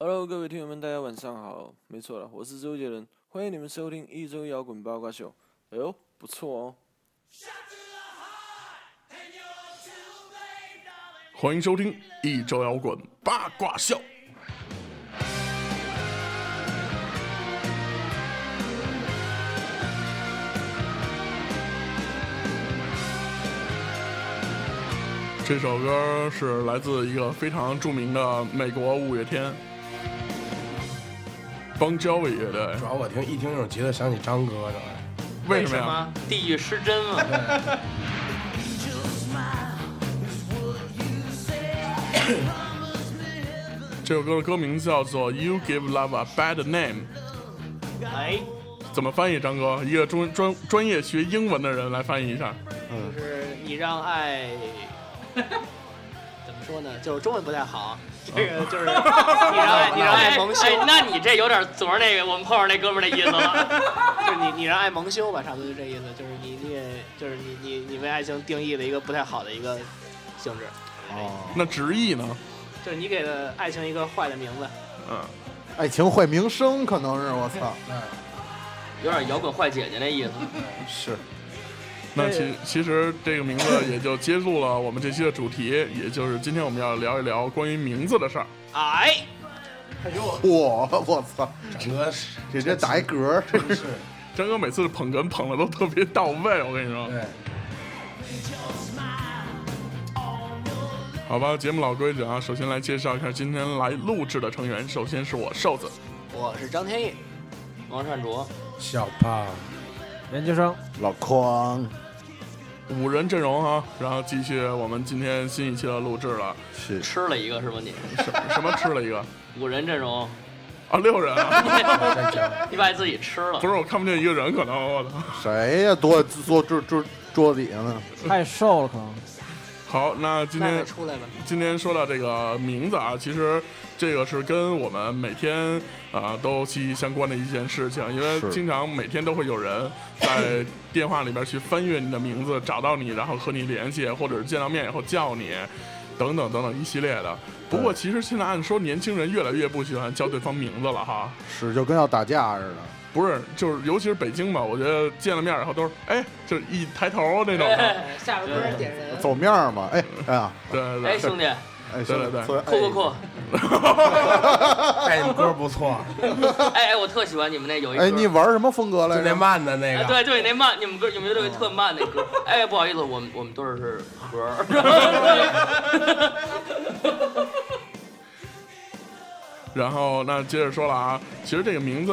Hello，各位听友们，大家晚上好。没错了，我是周杰伦，欢迎你们收听一周摇滚八卦秀。哎呦，不错哦。欢迎收听一周摇滚八卦秀。这首歌是来自一个非常著名的美国五月天邦交委乐队主。要我听一听这种吉他想起张哥的，为什么呀？么？地狱失真嘛。这首歌的歌名叫做《You Give Love a Bad Name》，哎，怎么翻译？张哥，一个专专专业学英文的人来翻译一下。嗯就是你让爱，说呢？就是中文不太好，这个就是 你让爱，你让爱蒙羞。哎，那你这有点昨儿那个我们碰上那哥们儿那意思了。就是你你让爱蒙羞吧，差不多就这意思。就是你你也就是你你你为爱情定义了一个不太好的一个性质，哦，那直译呢？就是你给了爱情一个坏的名字。嗯，爱情坏名声可能是我操，有点摇滚坏姐姐那意思。是那其其实这个名字也就接住了我们这期的主题，也就是今天我们要聊一聊关于名字的事儿。哎，我我操，张哥是这这打一嗝，真是是，张哥每次捧哏捧的都特别到位，我跟你说。对，好吧，节目老规矩啊，首先来介绍一下今天来录制的成员。首先是我瘦子，我是张天翼，王善卓，小胖，研究生，老匡五人阵容哈，然后继续我们今天新一期的录制了。是吃了一个是吧你？什什么吃了一个 五人阵容，啊？六人啊？你把自己吃了不。是，我看不见一个人，可能我操。谁呀？坐坐桌桌桌底下呢？太瘦了可能。好，那今那天出来吧。今天说到这个名字啊，其实这个是跟我们每天啊、都息息相关的一件事情，因为经常每天都会有人在电话里边去翻阅你的名字，找到你，然后和你联系，或者是见到面以后叫你，等等等等一系列的。不过其实现在按说年轻人越来越不喜欢叫对方名字了哈，是就跟要打架似的。不是，就是尤其是北京嘛，我觉得见了面以后都是哎，就是一抬头那种的，下边歌点人。走面嘛，哎哎呀，对对对。哎，兄弟，哎，对对对对酷酷酷！哎，你们歌不错，哎哎，我特喜欢你们那有一歌。哎，你玩什么风格来就那？慢的那哎，个，对对，那慢，你们歌有没有那个特慢那歌？哎，不好意思，我们我们队是盒儿。然后那接着说了啊，其实这个名字，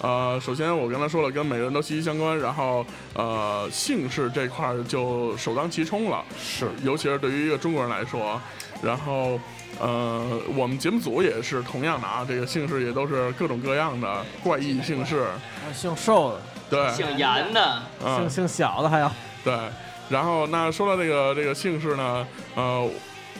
呃，首先我刚才说了，跟每个人都息息相关，然后呃，姓氏这块就首当其冲了，是尤其是对于一个中国人来说，然后。呃，我们节目组也是同样的啊，这个姓氏也都是各种各样的怪异姓氏，啊姓瘦的，对，姓严的，嗯姓，姓小的还有。对。然后那说到这个这个姓氏呢，呃，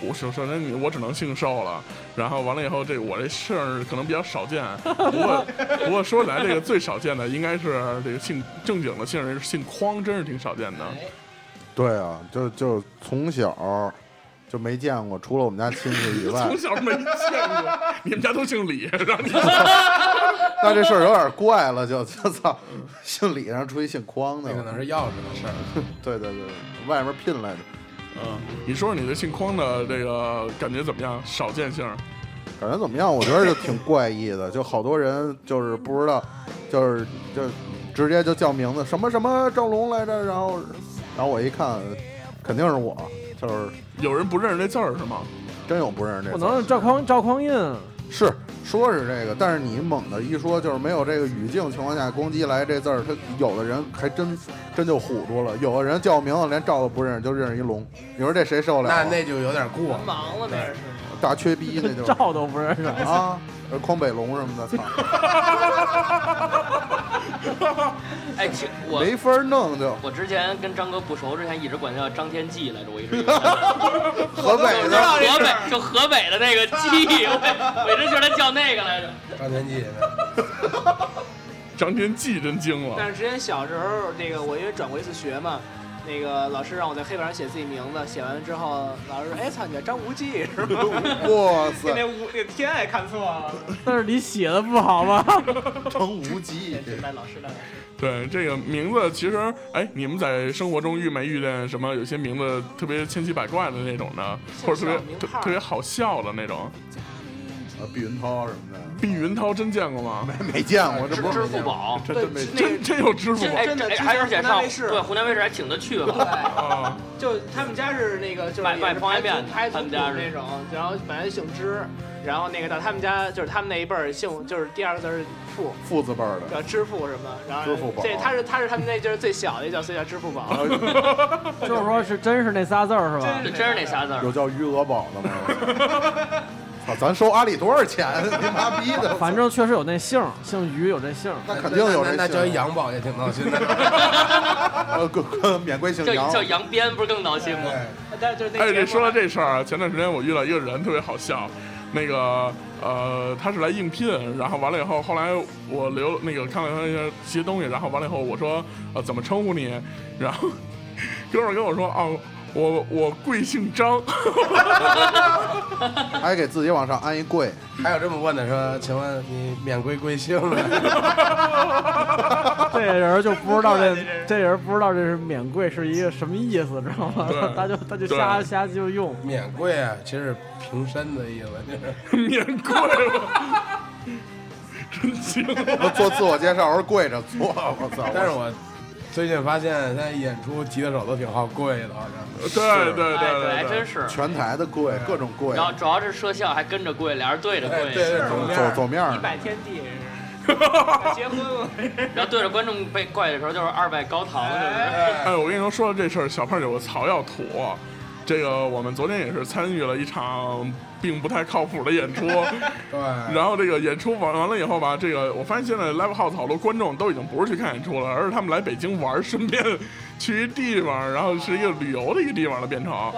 我首首先你我只能姓寿了，然后完了以后，这我这姓可能比较少见，不过不过说起来，这个最少见的应该是这个姓正经的姓人姓匡，真是挺少见的。对啊，就就从小就没见过，除了我们家亲戚以外 从，小没见过，你们家都姓李，让你 那这事儿有点怪了，就就操，姓李然后出一姓匡的那，可能是钥匙的事儿。对对对，外面聘来的。嗯，你说说你对姓匡的这个感觉怎么样？少见性，感觉怎么样？我觉得就挺怪异的，就好多人就是不知道，就是就直接就叫名字，什么什么赵龙来着，然后然后我一看，肯定是我，就是有人不认识这字儿是吗？真有不认识这不字儿。能是赵匡赵匡胤，是说是这个，但是你猛的一说，就是没有这个语境情况下，攻击来这字儿，他有的人还真真就唬住了，有的人叫名字连赵都不认识，就认识一龙。你说这谁受得了啊？那那就有点过，忙了那是。大缺逼那就是 赵都不认识。啊，呃匡北龙什么的，操，哎，其我没法弄就。我之前跟张哥不熟之前，一直管他叫张天记来着，我一直以为他 河北就的河北就河北的那个记，我我一直觉得他叫那个来着。张天记，张天记真精了，但是之前小时候，那个我因为转过一次学嘛，那个老师让我在黑板上写自己名字，写完了之后，老师说：“哎操，你叫张无忌是吧？” 哇塞那塞，无那天爱看错了，但是你写的不好吗？张无忌，这赖老师赖老师。对这个名字，其实哎，你们在生活中遇没遇见什么有些名字特别千奇百怪的那种呢？或者特别特别好笑的那种？呃，碧云涛什么的，碧云涛真见过吗？没没见过，这不是支付宝，这真没真真有支付宝哎真的哎，还而且上对湖南卫视还请他去了，对，啊？就他们家是那个就是卖方便面拍他们家是。那种，然后本来姓支，然后那个到他们家就是他们那一辈儿姓就是第二个字是付，父字辈儿的，叫支付什么，然后支付宝。这他是他是他们那就是最小的叫所以叫支付宝，就是说是真是那仨字儿是吧？这真是那仨字儿。有。叫余额宝的吗？操，咱收阿里多少钱？你妈逼的！反正确实有那姓儿，姓于有这姓儿。那肯定有这那那叫一杨宝也挺闹心的。呃，免贵姓叫杨，叫杨鞭不是更闹心吗？但是就是那哎，这说到这事儿啊，前段时间我遇到一个人特别好笑，那个呃，他是来应聘，然后完了以后，后来我留那个看了他一些些东西，然后完了以后我说呃怎么称呼你，然后 哥们儿跟我说哦。我我贵姓张，还给自己往上安一贵，还有这么问的说，请问你免贵贵姓呢？这人就不知道这这人不知道这是免贵是一个什么意思，知道吗？他就他就瞎瞎就用。免贵啊，其实平身的意思，就是免贵了，真行。我做自我介绍时候跪着做，我操！但是我最近发现，现在演出吉他手都挺好贵的，好像。对对哎，对，对对还真是。全台的跪，各种跪然，后主要是摄像还跟着跪，俩人对着跪，哎对对，走面走走面儿一百天地 结婚了，然后对着观众被跪的时候就是二拜高堂，是不是？哎，哎，我跟你说，说到这事儿，小胖有个槽要吐。这个我们昨天也是参与了一场并不太靠谱的演出，对，然后这个演出完完了以后吧，这个我发现现在 live house 好多观众都已经不是去看演出了，而是他们来北京玩，顺便去一地方，然后是一个旅游的一个地方了变成。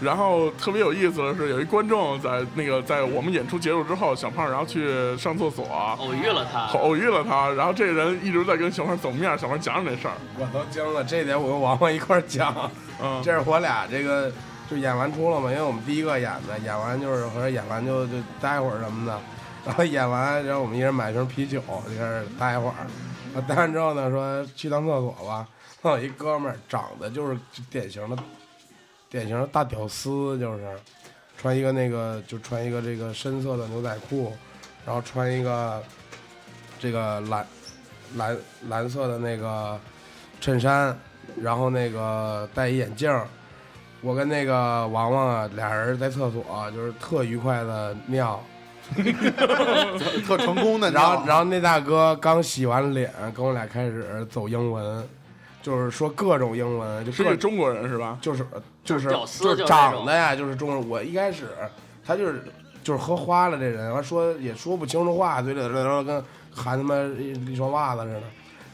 然后特别有意思的是，有一观众在那个在我们演出结束之后，小胖然后去上厕所，偶遇了他，偶遇了他，然后这人一直在跟小胖走面，小胖讲讲这事儿，我都惊了，这点我跟王王一块儿讲。嗯，这是我俩这个就演完出了嘛，因为我们第一个演的，演完就是或者演完就就待会儿什么的，然后演完，然后我们一人买瓶啤酒，就开始待会儿。啊，待完之后呢，说去趟厕所吧。那 有一哥们儿长得就是典型的典型的大屌丝，就是穿一个那个就穿一个这个深色的牛仔裤，然后穿一个这个蓝蓝蓝色的那个衬衫，然后那个戴一眼镜儿。我跟那个王王啊，俩人在厕所就是特愉快的尿，特成功的，然后然后那大哥刚洗完脸，跟我俩开始走英文，就是说各种英文，就是个中国人是吧？就是就是就是长得呀，就是中文。我一开始他就是就是喝花了，这人完说也说不清楚话，嘴里然后跟喊他妈一一双袜子似的。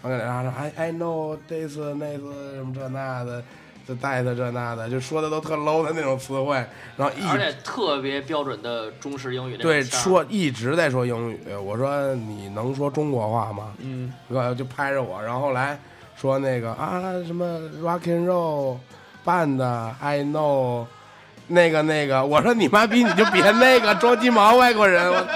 完了，然后说 I I know this 那次什么这那的，这带的这那的，就说的都特 low 的那种词汇，然后一而且特别标准的中式英语那对说一直在说英语。我说你能说中国话吗？嗯，呃，就拍着我，然后后来说那个啊什么 rock and roll band I know，那个那个，我说你妈逼你就别那个装鸡毛外国人，我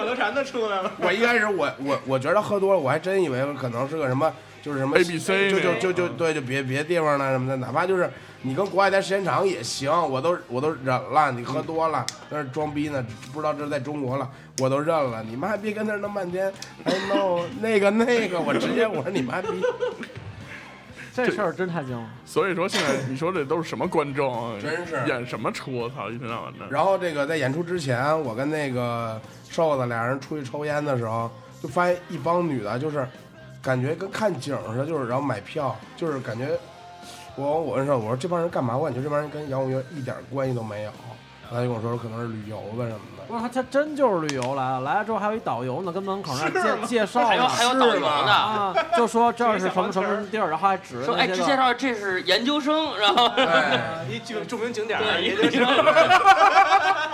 口头禅都出来了。我一开始我我我觉得喝多了，我还真以为可能是个什么。就是什么 ABC 就就就就对，就别别地方了什么的，哪怕就是你跟国外待时间长也行，我都我都忍了。你喝多了，在那装逼呢，不知道这是在中国了，我都认了。你妈别跟那儿弄半天，哎 no 那个那个，我直接我说你妈逼，这事儿真太精了。所以说现在你说这都是什么观众啊？真是演什么出？我操，一天到晚的。然后这个在演出之前，我跟那个瘦子俩人出去抽烟的时候，就发现一帮女的，就是感觉跟看景似的，就是然后买票，就是感觉我我问说，我说这帮人干嘛？我感觉这帮人跟摇滚乐一点关系都没有。他就跟我说可能是旅游的什么的。的。哇，他他真就是旅游来了，来了之后还有一导游呢，跟门口那介介绍呢还有还有导游呢。啊，就说这是什么什么地儿，然后还指着说哎，只介绍这是研究生，然后哎，一著著名景点儿，对也就是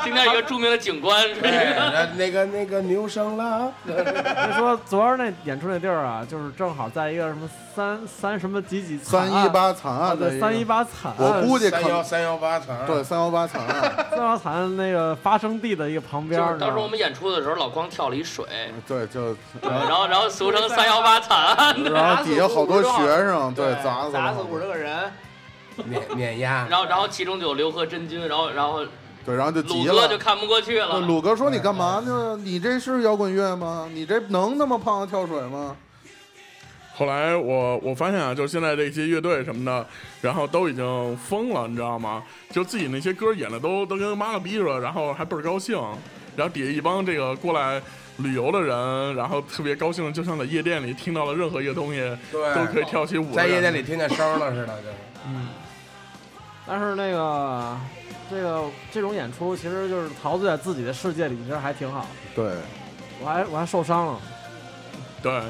今天一个著名的景观，是哎，那 那个那个牛生了，就说昨儿那演出那地儿啊，就是正好在一个什么三三什么几几惨案三一八惨案的三一八惨案，我估计可三幺三幺八层，对三幺八惨案，三幺惨案那个发生地的一个旁边。就是当时我们演出的时候，老光跳了一水，对就 然后然后俗称三幺八惨案，然后底下好多学生对砸死砸死五十个人，碾碾压，然后然后其中就有刘和真君，然后然后对，然后就鲁急了。哥就看不过去了那，鲁哥说：“你干嘛呢？你这是摇滚乐吗？你这能那么胖跳水吗后来我我发现啊，就是现在这些乐队什么的，然后都已经疯了，你知道吗？就自己那些歌演的都都跟妈了逼似的，然后还倍儿高兴，然后底下一帮这个过来旅游的人，然后特别高兴，就像在夜店里听到了任何一个东西，对都可以跳起舞。在夜店里，听见声了似的，就是。但是那个这个这种演出，其实就是陶醉在自己的世界里，其实还挺好。？”对，我还我还受伤了，对，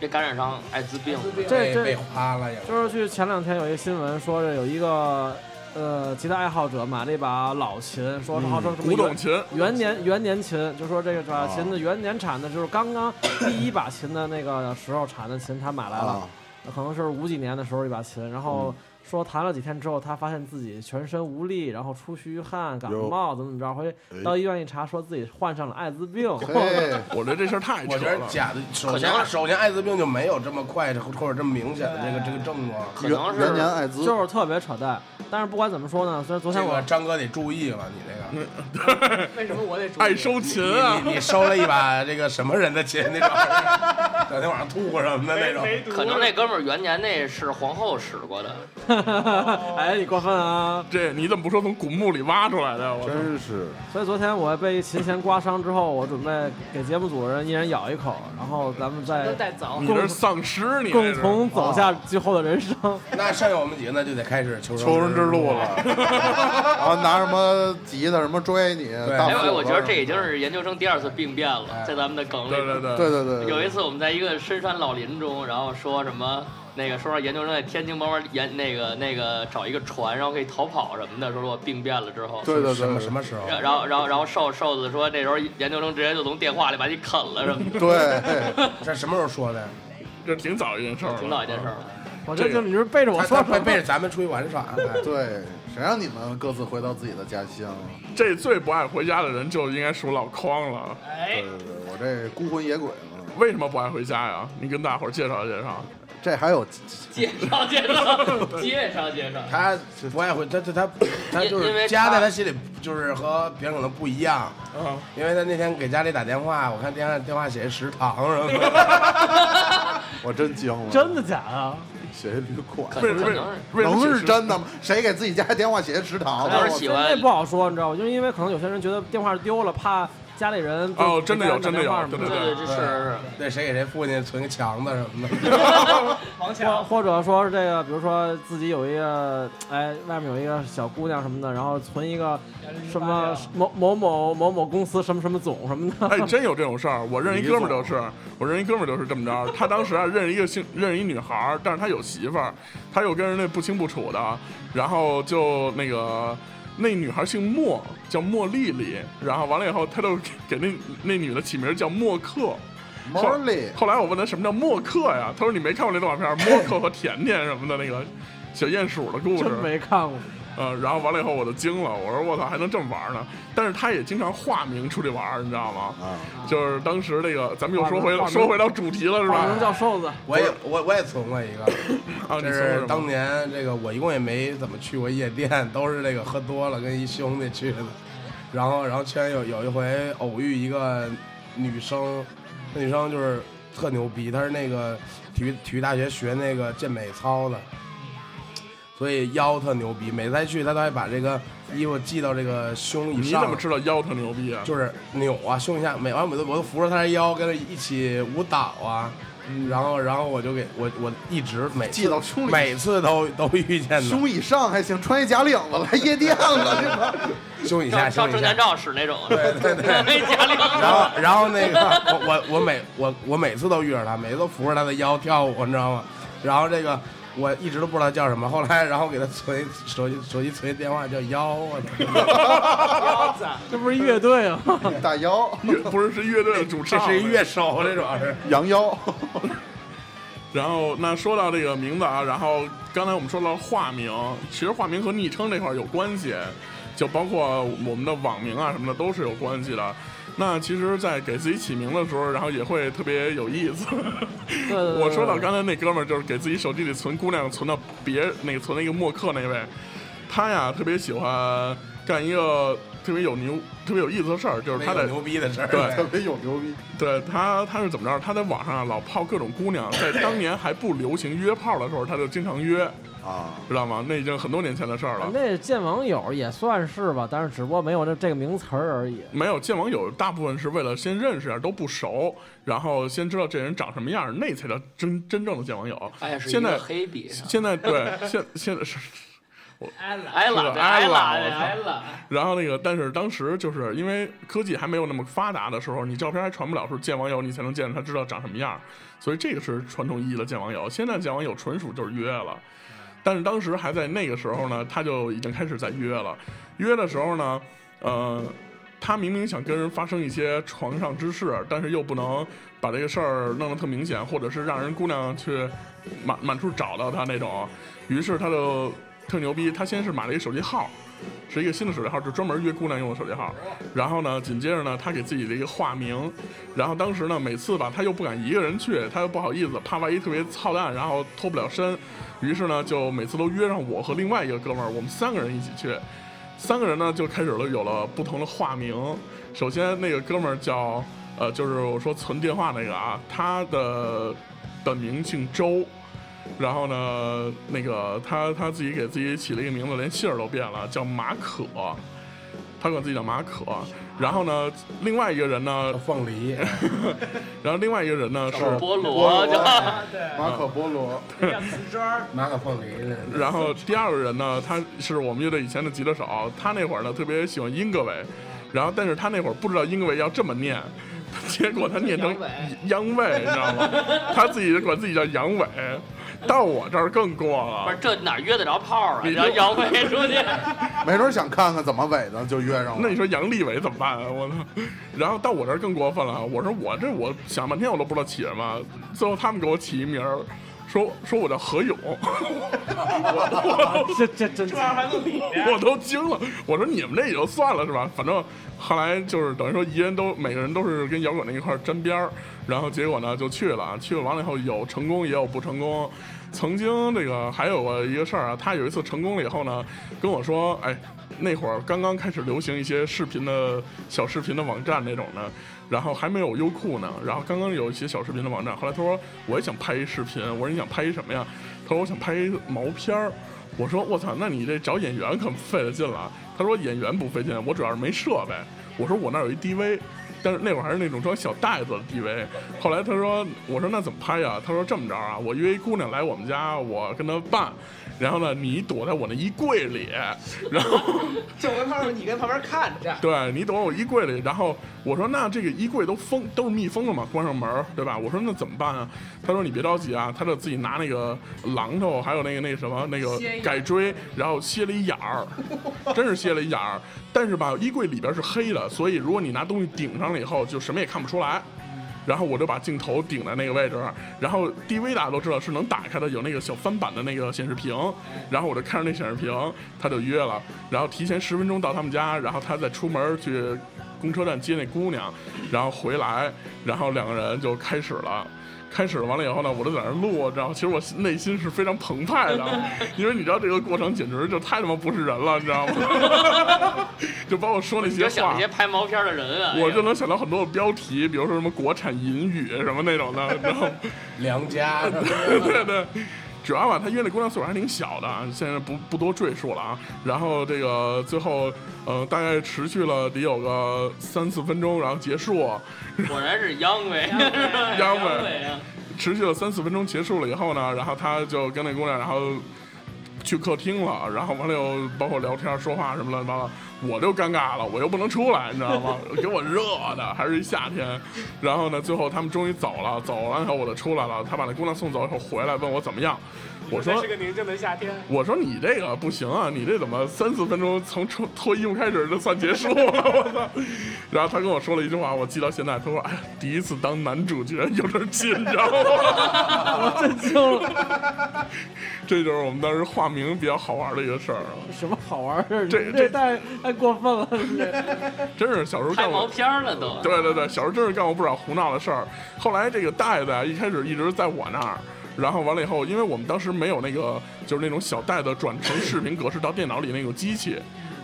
这感染上艾滋病，这这花了呀。就是去前两天有一个新闻说，是有一个呃吉他爱好者买了一把老琴，说号称什么古董琴，元年元年琴，就说这个把琴的元年产的，就是刚刚第一把琴的那个时候产的琴，他买来了，啊，可能是五几年的时候一把琴，然后说谈了几天之后，他发现自己全身无力，然后出虚汗、感冒，怎么怎么着，回去到医院一查，说自己患上了艾滋病。我觉得这事儿太扯我觉得了。假的，首可能先首先艾滋病就没有这么快或者这么明显的这个这个症状。可能元年是艾滋，就是特别扯淡，但是不管怎么说呢，虽然昨天我个张哥得注意了，你这个，为什么我得注意爱收琴你啊！你你收了一把这个什么人的琴那种，整天晚上吐过什么的那种。可能那哥们儿元年那是皇后使过的，哎，你过分啊！这你怎么不说从古墓里挖出来的？我！真是所以昨天我被琴弦刮伤之后，我准备给节目组的人一人咬一口，然后咱们都再带走你。这是丧尸，你共同走下最后的人生。那剩下我们几个呢，就得开始求求生之路了。然后拿什么吉他什么追你，大哎我觉得这已经是研究生第二次病变了，哎在咱们的梗里。对对对对对对，对有一次我们在一个深山老林中，然后说什么那个说让研究生在天津帮忙研那个那个找一个船，然后可以逃跑什么的，说我病变了之后。对对什么对什么时候？然然后然后然后瘦瘦子说那时候研究生直接就从电话里把你啃了什么的，对，这什么时候说的？这挺早一件事儿了，挺早一件事儿了。我这就你是背着我说背背着咱们出去玩耍。哎 对，谁让你们各自回到自己的家乡？这最不爱回家的人就应该属老匡了。哎对，对对，我这孤魂野鬼嘛，为什么不爱回家呀？你跟大伙儿介绍介绍。这还有介绍介绍介绍介绍。他不爱回，他他他他就因因为是家在他心里就是和别人可能不一样，嗯，因为他那天给家里打电话，我看电话电话写食堂什么的，我真惊了，真的假的？写一旅馆，能是为什么能是真的吗？谁给自己家电话写食堂可呢？能是喜欢那不好说，你知道吗？就是因为可能有些人觉得电话丢了，怕家里人哦真的有真的有对对对，这是是。对谁给谁父亲存个强子什么的，或王强，或者说是这个，比如说自己有一个，哎，外面有一个小姑娘什么的，然后存一个什么某某某某某公司什么什么总什么的。哎，真有这种事儿。我认识一哥们儿就是，我认识一哥们儿就是这么着。他当时啊认识一个姓认识一女孩儿，但是他有媳妇儿，他又跟人家不清不楚的，然后就那个那女孩姓莫，叫莫莉莉。然后完了以后，他就给给那那女的起名叫莫克。后 Molly，后来我问他什么叫莫克呀？他说你没看过那动画片儿默克和甜甜什么的那个小鼹鼠的故事真。没看过，呃，然后完了以后我就惊了，我说我操还能这么玩呢？但是他也经常化名出去玩儿，你知道吗？啊，就是当时那个，咱们又说回说回到主题了，是吧能吧？叫瘦子。我也我我也存过一个，啊，你这是当年这个我一共也没怎么去过夜店，都是这个喝多了跟一兄弟去的，然后然后居然有有一回偶遇一个女生，那女生就是特牛逼，她是那个体育体育大学学那个健美操的，所以腰特牛逼，每次她去他都还把这个衣服系到这个胸以你上，怎么知道腰特牛逼啊？就是扭啊，胸一下，每完我都我都扶着他的腰跟他一起舞蹈啊，然后然后我就给我我一直每次系到胸里每次都 都遇见的胸以上还行，穿一假领子来夜店了，这个胸以下胸以下。照照证件。照使那种，对对对，那家里然后然后那个我我我每我我每次都遇着他，每次都扶着他的腰跳舞，你知道吗？然后这个我一直都不知道叫什么，后来然后给他存手机手机存电话叫腰啊，这不是乐队啊？大腰 不是是乐队的主唱，这是一乐手，这主要是。羊腰，然后那说到这个名字啊，然后刚才我们说到化名，其实化名和昵称这块儿有关系，就包括我们的网名啊什么的都是有关系的。那其实，在给自己起名的时候，然后也会特别有意思。对对对我说到刚才那哥们儿，就是给自己手机里存姑娘，存到别那个存那个默克那位，他呀特别喜欢干一个特别有牛、特别有意思的事儿，就是他在牛逼的事儿，对特别有牛逼。对他，他是怎么着？他在网上老泡各种姑娘，在 当年还不流行约炮的时候，他就经常约，啊，知道吗？那已经很多年前的事儿了。那见网友也算是吧，但是只不过没有这这个名词儿而已。没有见网友，大部分是为了先认识一下，都不熟，然后先知道这人长什么样，那才叫真真正的见网友。哎现在黑笔，现在对，现现在是，挨了，是挨了，的挨了挨了。然后那个，但是当时就是因为科技还没有那么发达的时候，你照片还传不了，说见网友你才能见着他，知道长什么样，所以这个是传统意义的见网友。现在见网友纯属就是约了，但是当时还在那个时候呢，他就已经开始在约了。约的时候呢，呃，他明明想跟人发生一些床上之事，但是又不能把这个事儿弄得特明显，或者是让人姑娘去满满处找到他那种，于是他就特牛逼，他先是买了一个手机号。是一个新的手机号，就专门约姑娘用的手机号。然后呢，紧接着呢，他给自己的一个化名。然后当时呢，每次吧，他又不敢一个人去，他又不好意思，怕万一特别操蛋，然后脱不了身。于是呢，就每次都约上我和另外一个哥们儿，我们三个人一起去。三个人呢，就开始了有了不同的化名。首先那个哥们儿叫呃，就是我说存电话那个啊，他的本名姓周。然后呢，那个他他自己给自己起了一个名字，连姓儿都变了，叫马可。他管自己叫马可。然后呢，另外一个人呢，凤梨，然后另外一个人呢是，菠萝，对马可波罗，马可凤 梨，然后第二个人呢，他是我们乐队以前的吉他手，他那会儿呢特别喜欢英格伟，然后但是他那会儿不知道英格伟要这么念，结果他念成央伟，你知道吗？他自己管自己叫杨伟，到我这儿更过了不是了。这哪约得着炮啊？你让杨伟出去，没准想看看怎么伪的就约上了。那你说杨利伟怎么办啊？我操！然后到我这儿更过分了，我说我这我想半天我都不知道起什么，最后他们给我起一名儿，说说我叫何勇，我这这真我我都惊了，我说你们这也就算了是吧？反正后来就是等于说一人都每个人都是跟摇滚那一块沾边儿，然后结果呢就去了，去了完了以后有成功也有不成功。曾经这个还有过一个事儿啊，他有一次成功了以后呢，跟我说，哎，那会儿刚刚开始流行一些视频的小视频的网站那种的，然后还没有优酷呢，然后刚刚有一些小视频的网站。后来他说我也想拍一视频，我说你想拍一什么呀？他说我想拍一毛片儿。我说我操，那你这找演员可费了劲了。他说演员不费劲，我主要是没设备。我说我那儿有一 DV，但是那会儿还是那种装小袋子的 DV。后来他说，我说那怎么拍呀？他说这么着啊，我约一姑娘来我们家，我跟她办，然后呢你躲在我那衣柜里，然后 就跟他说你跟旁边看着，对你躲我衣柜里，然后我说那这个衣柜都封都是密封的嘛，关上门儿对吧？我说那怎么办啊？他说你别着急啊，他就自己拿那个榔头，还有那个那个什么那个改锥，然后歇了一眼儿，真是歇了一眼儿。但是吧，衣柜里边是黑的，所以如果你拿东西顶上了以后，就什么也看不出来。然后我就把镜头顶在那个位置，然后 DV 大家都知道是能打开的，有那个小翻板的那个显示屏，然后我就看着那显示屏，他就约了，然后提前十分钟到他们家，然后他再出门去公车站接那姑娘，然后回来，然后两个人就开始了。开始了，完了以后呢，我就在那儿录，知道？其实我内心是非常澎湃的，因为你知道这个过程简直就太他妈不是人了，你知道吗？就包括说那些话想那些，拍毛片的人啊，我就能想到很多的标题，比如说什么国产淫语什么那种的，然后 良家，对对，主要吧，他约那姑娘岁数还挺小的，啊，现在不不多赘述了啊。然后这个最后，呃，大概持续了得有个三四分钟，然后结束。果然是央伟，央伟伟啊，持续了三四分钟，结束了以后呢，然后他就跟那姑娘，然后去客厅了，然后完了又包括聊天、说话什么乱七八糟，我就尴尬了，我又不能出来，你知道吗？给我热的，还是一夏天。然后呢，最后他们终于走了，走完以后我就出来了，他把那姑娘送走以后回来问我怎么样，我说这是个宁静的夏天。我说你这个不行啊，你这怎么三四分钟从脱脱衣服开始就算结束了？我操！然后他跟我说了一句话，我记到现在。他说：“哎呀，第一次当男主角有点紧张。”我震惊了，这就是我们当时化名比较好玩的一个事儿啊，什么好玩儿？这你这太太过分了，这 真是小时候拍毛干过。片了都。对对对，小时候真是干过不少胡闹的事儿。后来这个袋子啊，一开始一直在我那儿，然后完了以后，因为我们当时没有那个就是那种小袋子转成视频格式到电脑里那个机器，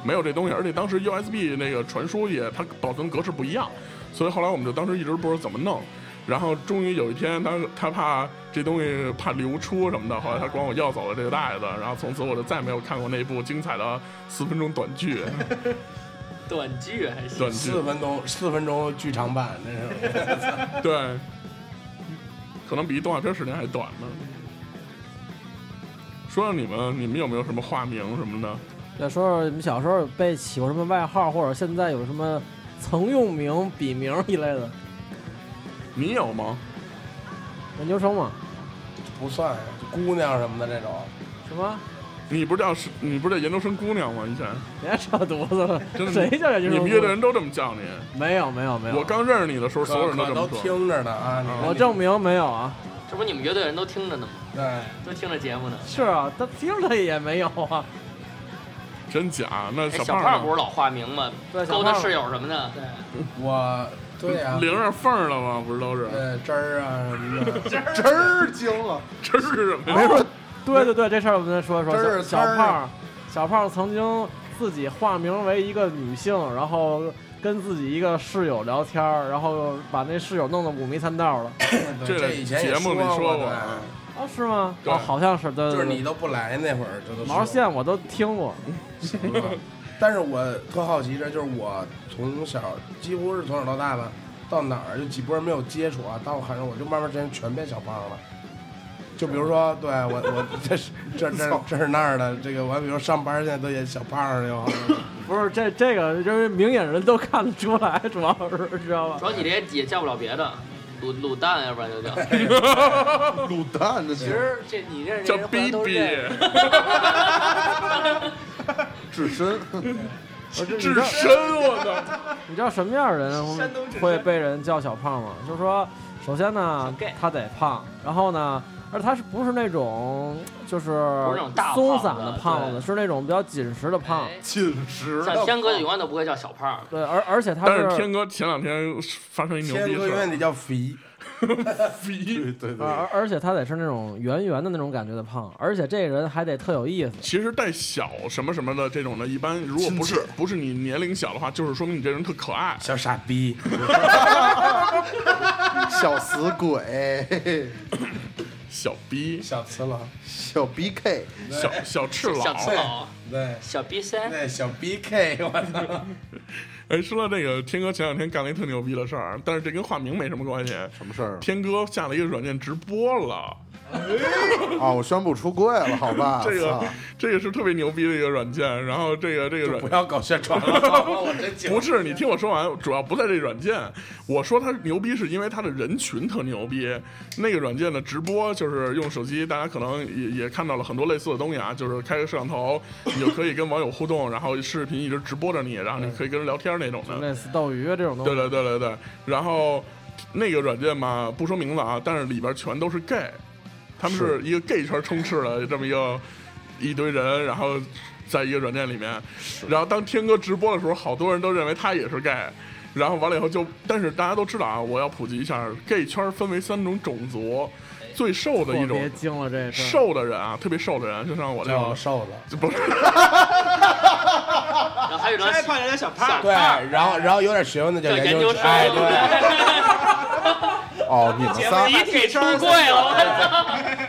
没有这东西，而且当时 USB 那个传输也它保存格式不一样，所以后来我们就当时一直不知道怎么弄。然后终于有一天他，他怕这东西怕流出什么的，后来他管我要走了这个袋子，然后从此我就再没有看过那部精彩的四分钟短剧。短剧还行。短剧四分钟四分钟剧场版，那是。对，可能比动画片时间还短呢。说说你们，你们有没有什么化名什么的？再说说你们小时候被起过什么外号，或者现在有什么曾用名、笔名一类的？你有吗？研究生嘛？不算姑娘什么的这种，什么？你不是叫是，你不是叫研究生姑娘吗？以前别扯犊子了真的，，谁叫研究生？你们乐队人都这么叫你。没有没有没有，我刚认识你的时候，所有人都这么说。听着呢啊！我证明没有啊。这不你们乐队人都听着呢吗？对，都听着节目呢。是啊，他听着也没有啊。真假？那哎，小小胖不是老化名吗？对，勾搭室友什么的。我对呀，领上缝儿了吗？不是都是？对汁儿啊什么的，汁儿精了，这是什么呀？没说对对对，这事儿我们再说一说。这是小小胖，小胖曾经自己化名为一个女性，然后跟自己一个室友聊天儿，然后把那室友弄得五迷三道了。这这以前也节目里说说过对啊，是吗？对哦，好像是，对对对。就是你都不来那会儿，这都毛线我都听过，嗯但是我特好奇这就是我从小几乎是从小到大吧，到哪儿就几波人没有接触啊，到我喊上我就慢慢之间全变小胖了。就比如说，对我我这是这这 这是那儿的，这个我比如上班现在都演小胖了，就 不是这这个，就是明眼人都看得出来，主要是知道吧主？要你这也也叫不了别的，卤卤蛋，要不然就叫。卤蛋的其实这你认识叫这人好像逼逼都认识。至身，至身，我操！你知道什么样的人会被人叫小胖吗？就是说，首先呢他得胖，然后呢，而他是不是那种就是不是那种松散的胖子，是那种比较紧实的胖。哎紧实的像天哥就永远都不会叫小胖，对，而而且他但是天哥前两天发生一牛逼事儿，哥永远得叫肥，肥对对对，而而且他得是那种圆圆的那种感觉的胖，而且这个人还得特有意思。其实带小什么什么的这种的，一般如果不是不是你年龄小的话，就是说明你这人特可爱。小傻逼，小死鬼，小 B，，小次郎，小 BK，小小赤小佬。刺佬，对。小 B 三，对小 BK，我操，哎，说到这个，天哥前两天干了一特牛逼的事儿，但是这跟化名没什么关系。什么事儿天哥下了一个软件直播了，啊？我宣布出柜了，好吧？这个这个是特别牛逼的一个软件。然后这个这个软不要搞宣传了，我真不是，你听我说完，主要不在这软件。我说它牛逼，是因为它的人群特牛逼。那个软件的直播，就是用手机，大家可能也也看到了很多类似的东西啊，就是开个摄像头，你就可以跟网友互动，然后视频一直直播着你，然后你可以跟人聊天那种的。类似斗鱼这种东西，对对对对对。然后那个软件嘛，不说名字啊，但是里边全都是 gay，他们是一个 gay 圈充斥的这么一个一堆人，然后在一个软件里面，然后当天哥直播的时候，好多人都认为他也是 gay。然后完了以后就，但是大家都知道啊，我要普及一下，gay 圈分为三种种族，最瘦的一种。别惊了这。瘦的人啊，特别瘦的人，就像我这种，瘦子。就不是。然后还有一种再胖点小胖，对，然后然后有点学问的叫叫研研究生。哎，对，哦，你们仨，集体出柜了，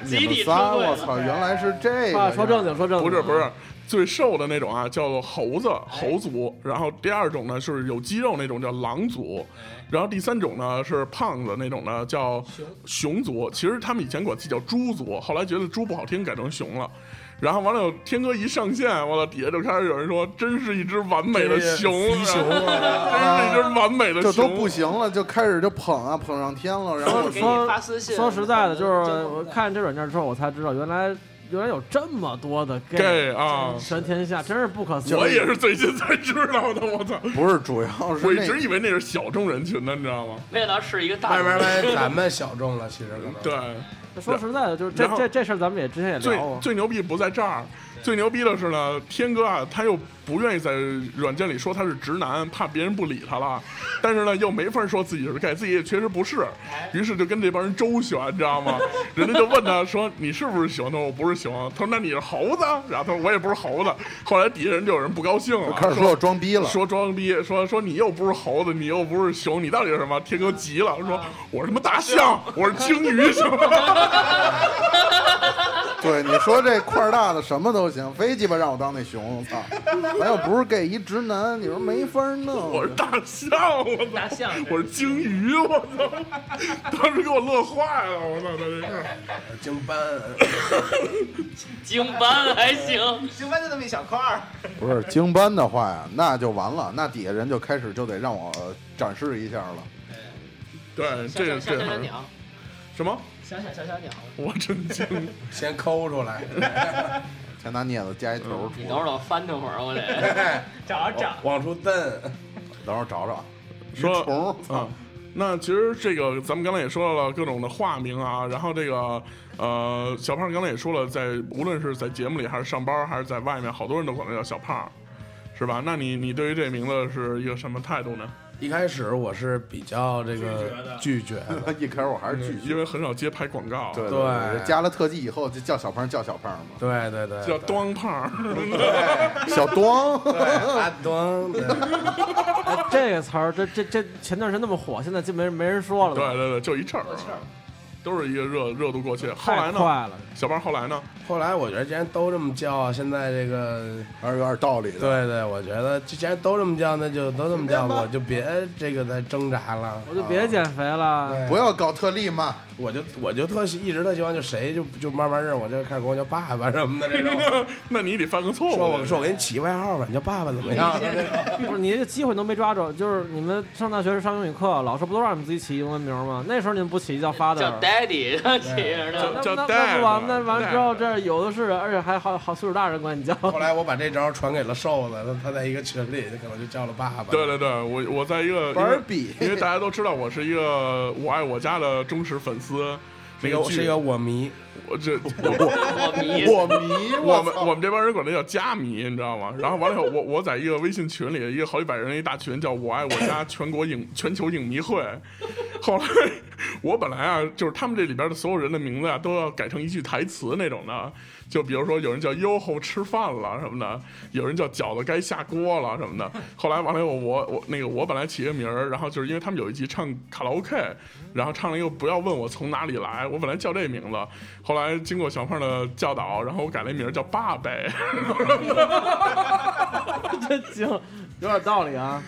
集体出们仨，柜我操，原来是这个。啊，说正经，说正经，不是不是，最瘦的那种啊，叫做猴子猴族。然后第二种呢是有肌肉那种叫狼族，然后第三种呢是胖子那种呢叫熊族。其实他们以前管自己叫猪族，后来觉得猪不好听，改成熊了。然后完了，天哥一上线，完了底下就开始有人说，真是一只完美的熊，飞熊啊，真是一只完美的这熊，都不行了，就开始就捧啊捧上天了，然后给你发私信。说实在的，就是我看这软件之后，我才知道原来原来有这么多的 gay, 啊全天下，真是不可思议。我也是最近才知道的，我操！不是主要是我一直以为那是小众人群呢，你知道吗？没想到是一个大外边来咱们小众了，其实可能。对，说实在的，就是这这这事儿，咱们也之前也聊过。最牛逼不在这儿，最牛逼的是呢，天哥啊，他又不愿意在软件里说他是直男，怕别人不理他了，但是呢又没法说自己是 gay，自己也确实不是，于是就跟这帮人周旋，你知道吗？人家就问他说你是不是熊？他说我不是熊。他说那你是猴子？然后他说我也不是猴子。后来底下人就有人不高兴了，开始说我装逼了。说装逼，说说你又不是猴子，你又不是熊，你到底是什么？天哥急了，说我是什么大象，我是鲸鱼，行吗？对，你说这块儿大的什么都行，非鸡巴让我当那熊，操！咱又不是 gay 一直男，你说没法弄。我是大象，我操！大象我是鲸鱼，我操！当时给我乐坏了，我操！他这是鲸班，京班还行，鲸斑就那么一小块儿，不是鲸斑的话呀，那就完了，那底下人就开始就得让我展示一下了。对，这个这个什么？小小小小鸟，我真惊！先抠出来，先拿镊子夹一头出你等会儿，我翻腾会儿，我得。找找。往出蹬。等会儿找找。说虫，操啊！那其实这个咱们刚才也说到了各种的化名啊，然后这个呃，小胖刚才也说了，在无论是在节目里还是上班还是在外面，好多人都管他叫小胖，是吧？那你你对于这名字是一个什么态度呢？一开始我是比较这个拒绝的，一开始我还是拒绝。因为很少接拍广告，对对加了特技以后就叫小胖叫小胖嘛，对对对，叫端胖，小 端。端，这个词儿，这这这前段时间那么火，现在就没没人说了。对对对，就一阵儿，都是一个热热度过去。后来呢？太快了。小胖后来呢？后来我觉得既然都这么叫，现在这个还是有点道理的。对对，我觉得既然都这么叫，那就都这么叫吧，我就别这个再挣扎了。我就别减肥了。对不要搞特例嘛。我就我就特喜一直特希望，就谁就就慢慢认，我就开始管我叫爸爸什么的这种。那你得犯个错误。说我说我给你起外号吧，你叫爸爸怎么样？不是你这机会都没抓住，就是你们上大学是上英语课，老师不都让你们自己起英文名吗？那时候你们不起叫 father，叫 daddy，起着那呢。叫那那 dad 不完，那完了之后这有的是，而且还好好岁数大人管你叫。后来我把这招传给了瘦子，他他在一个群里，可能就叫了爸爸。对对对，我我在一个班儿比因为因为大家都知道我是一个我爱我家的忠实粉丝。是一那个是一个我迷，我这 我迷，我迷，我们我们这帮人管他叫家迷，你知道吗？然后完了以后，我我在一个微信群里，一个好几百人一大群，叫我爱我家 全国影全球影迷会。后来我本来啊，就是他们这里边的所有人的名字啊，都要改成一句台词那种的。就比如说有人叫优后吃饭了什么的，有人叫饺子该下锅了什么的。后来完了以后，我我那个我本来起个名儿，然后就是因为他们有一集唱卡拉 OK，然后唱了一个不要问我从哪里来，我本来叫这名字，后来经过小胖的教导，然后我改了名儿叫爸呗。真行，有点道理啊。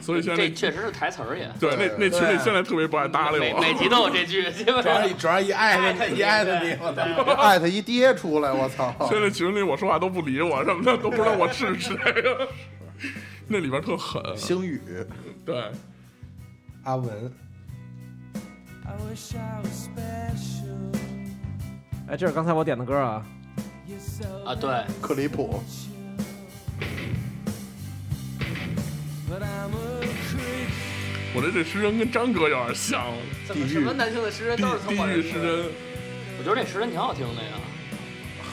所以现在这确实是台词儿也。对那那群里现在特别不爱搭理我。每每集都有这句，主要一主要一艾特你一艾特你，我操！艾特一爹出来，我操！现在群里我说话都不理我什么的，都不知道我是谁。那里边特狠，星宇，对，阿文，哎，这是刚才我点的歌啊。啊，对，克里普，我这这诗人跟张哥有点像，怎么什么男性的诗人都是从地我这诗人。我觉得这诗人挺好听的呀。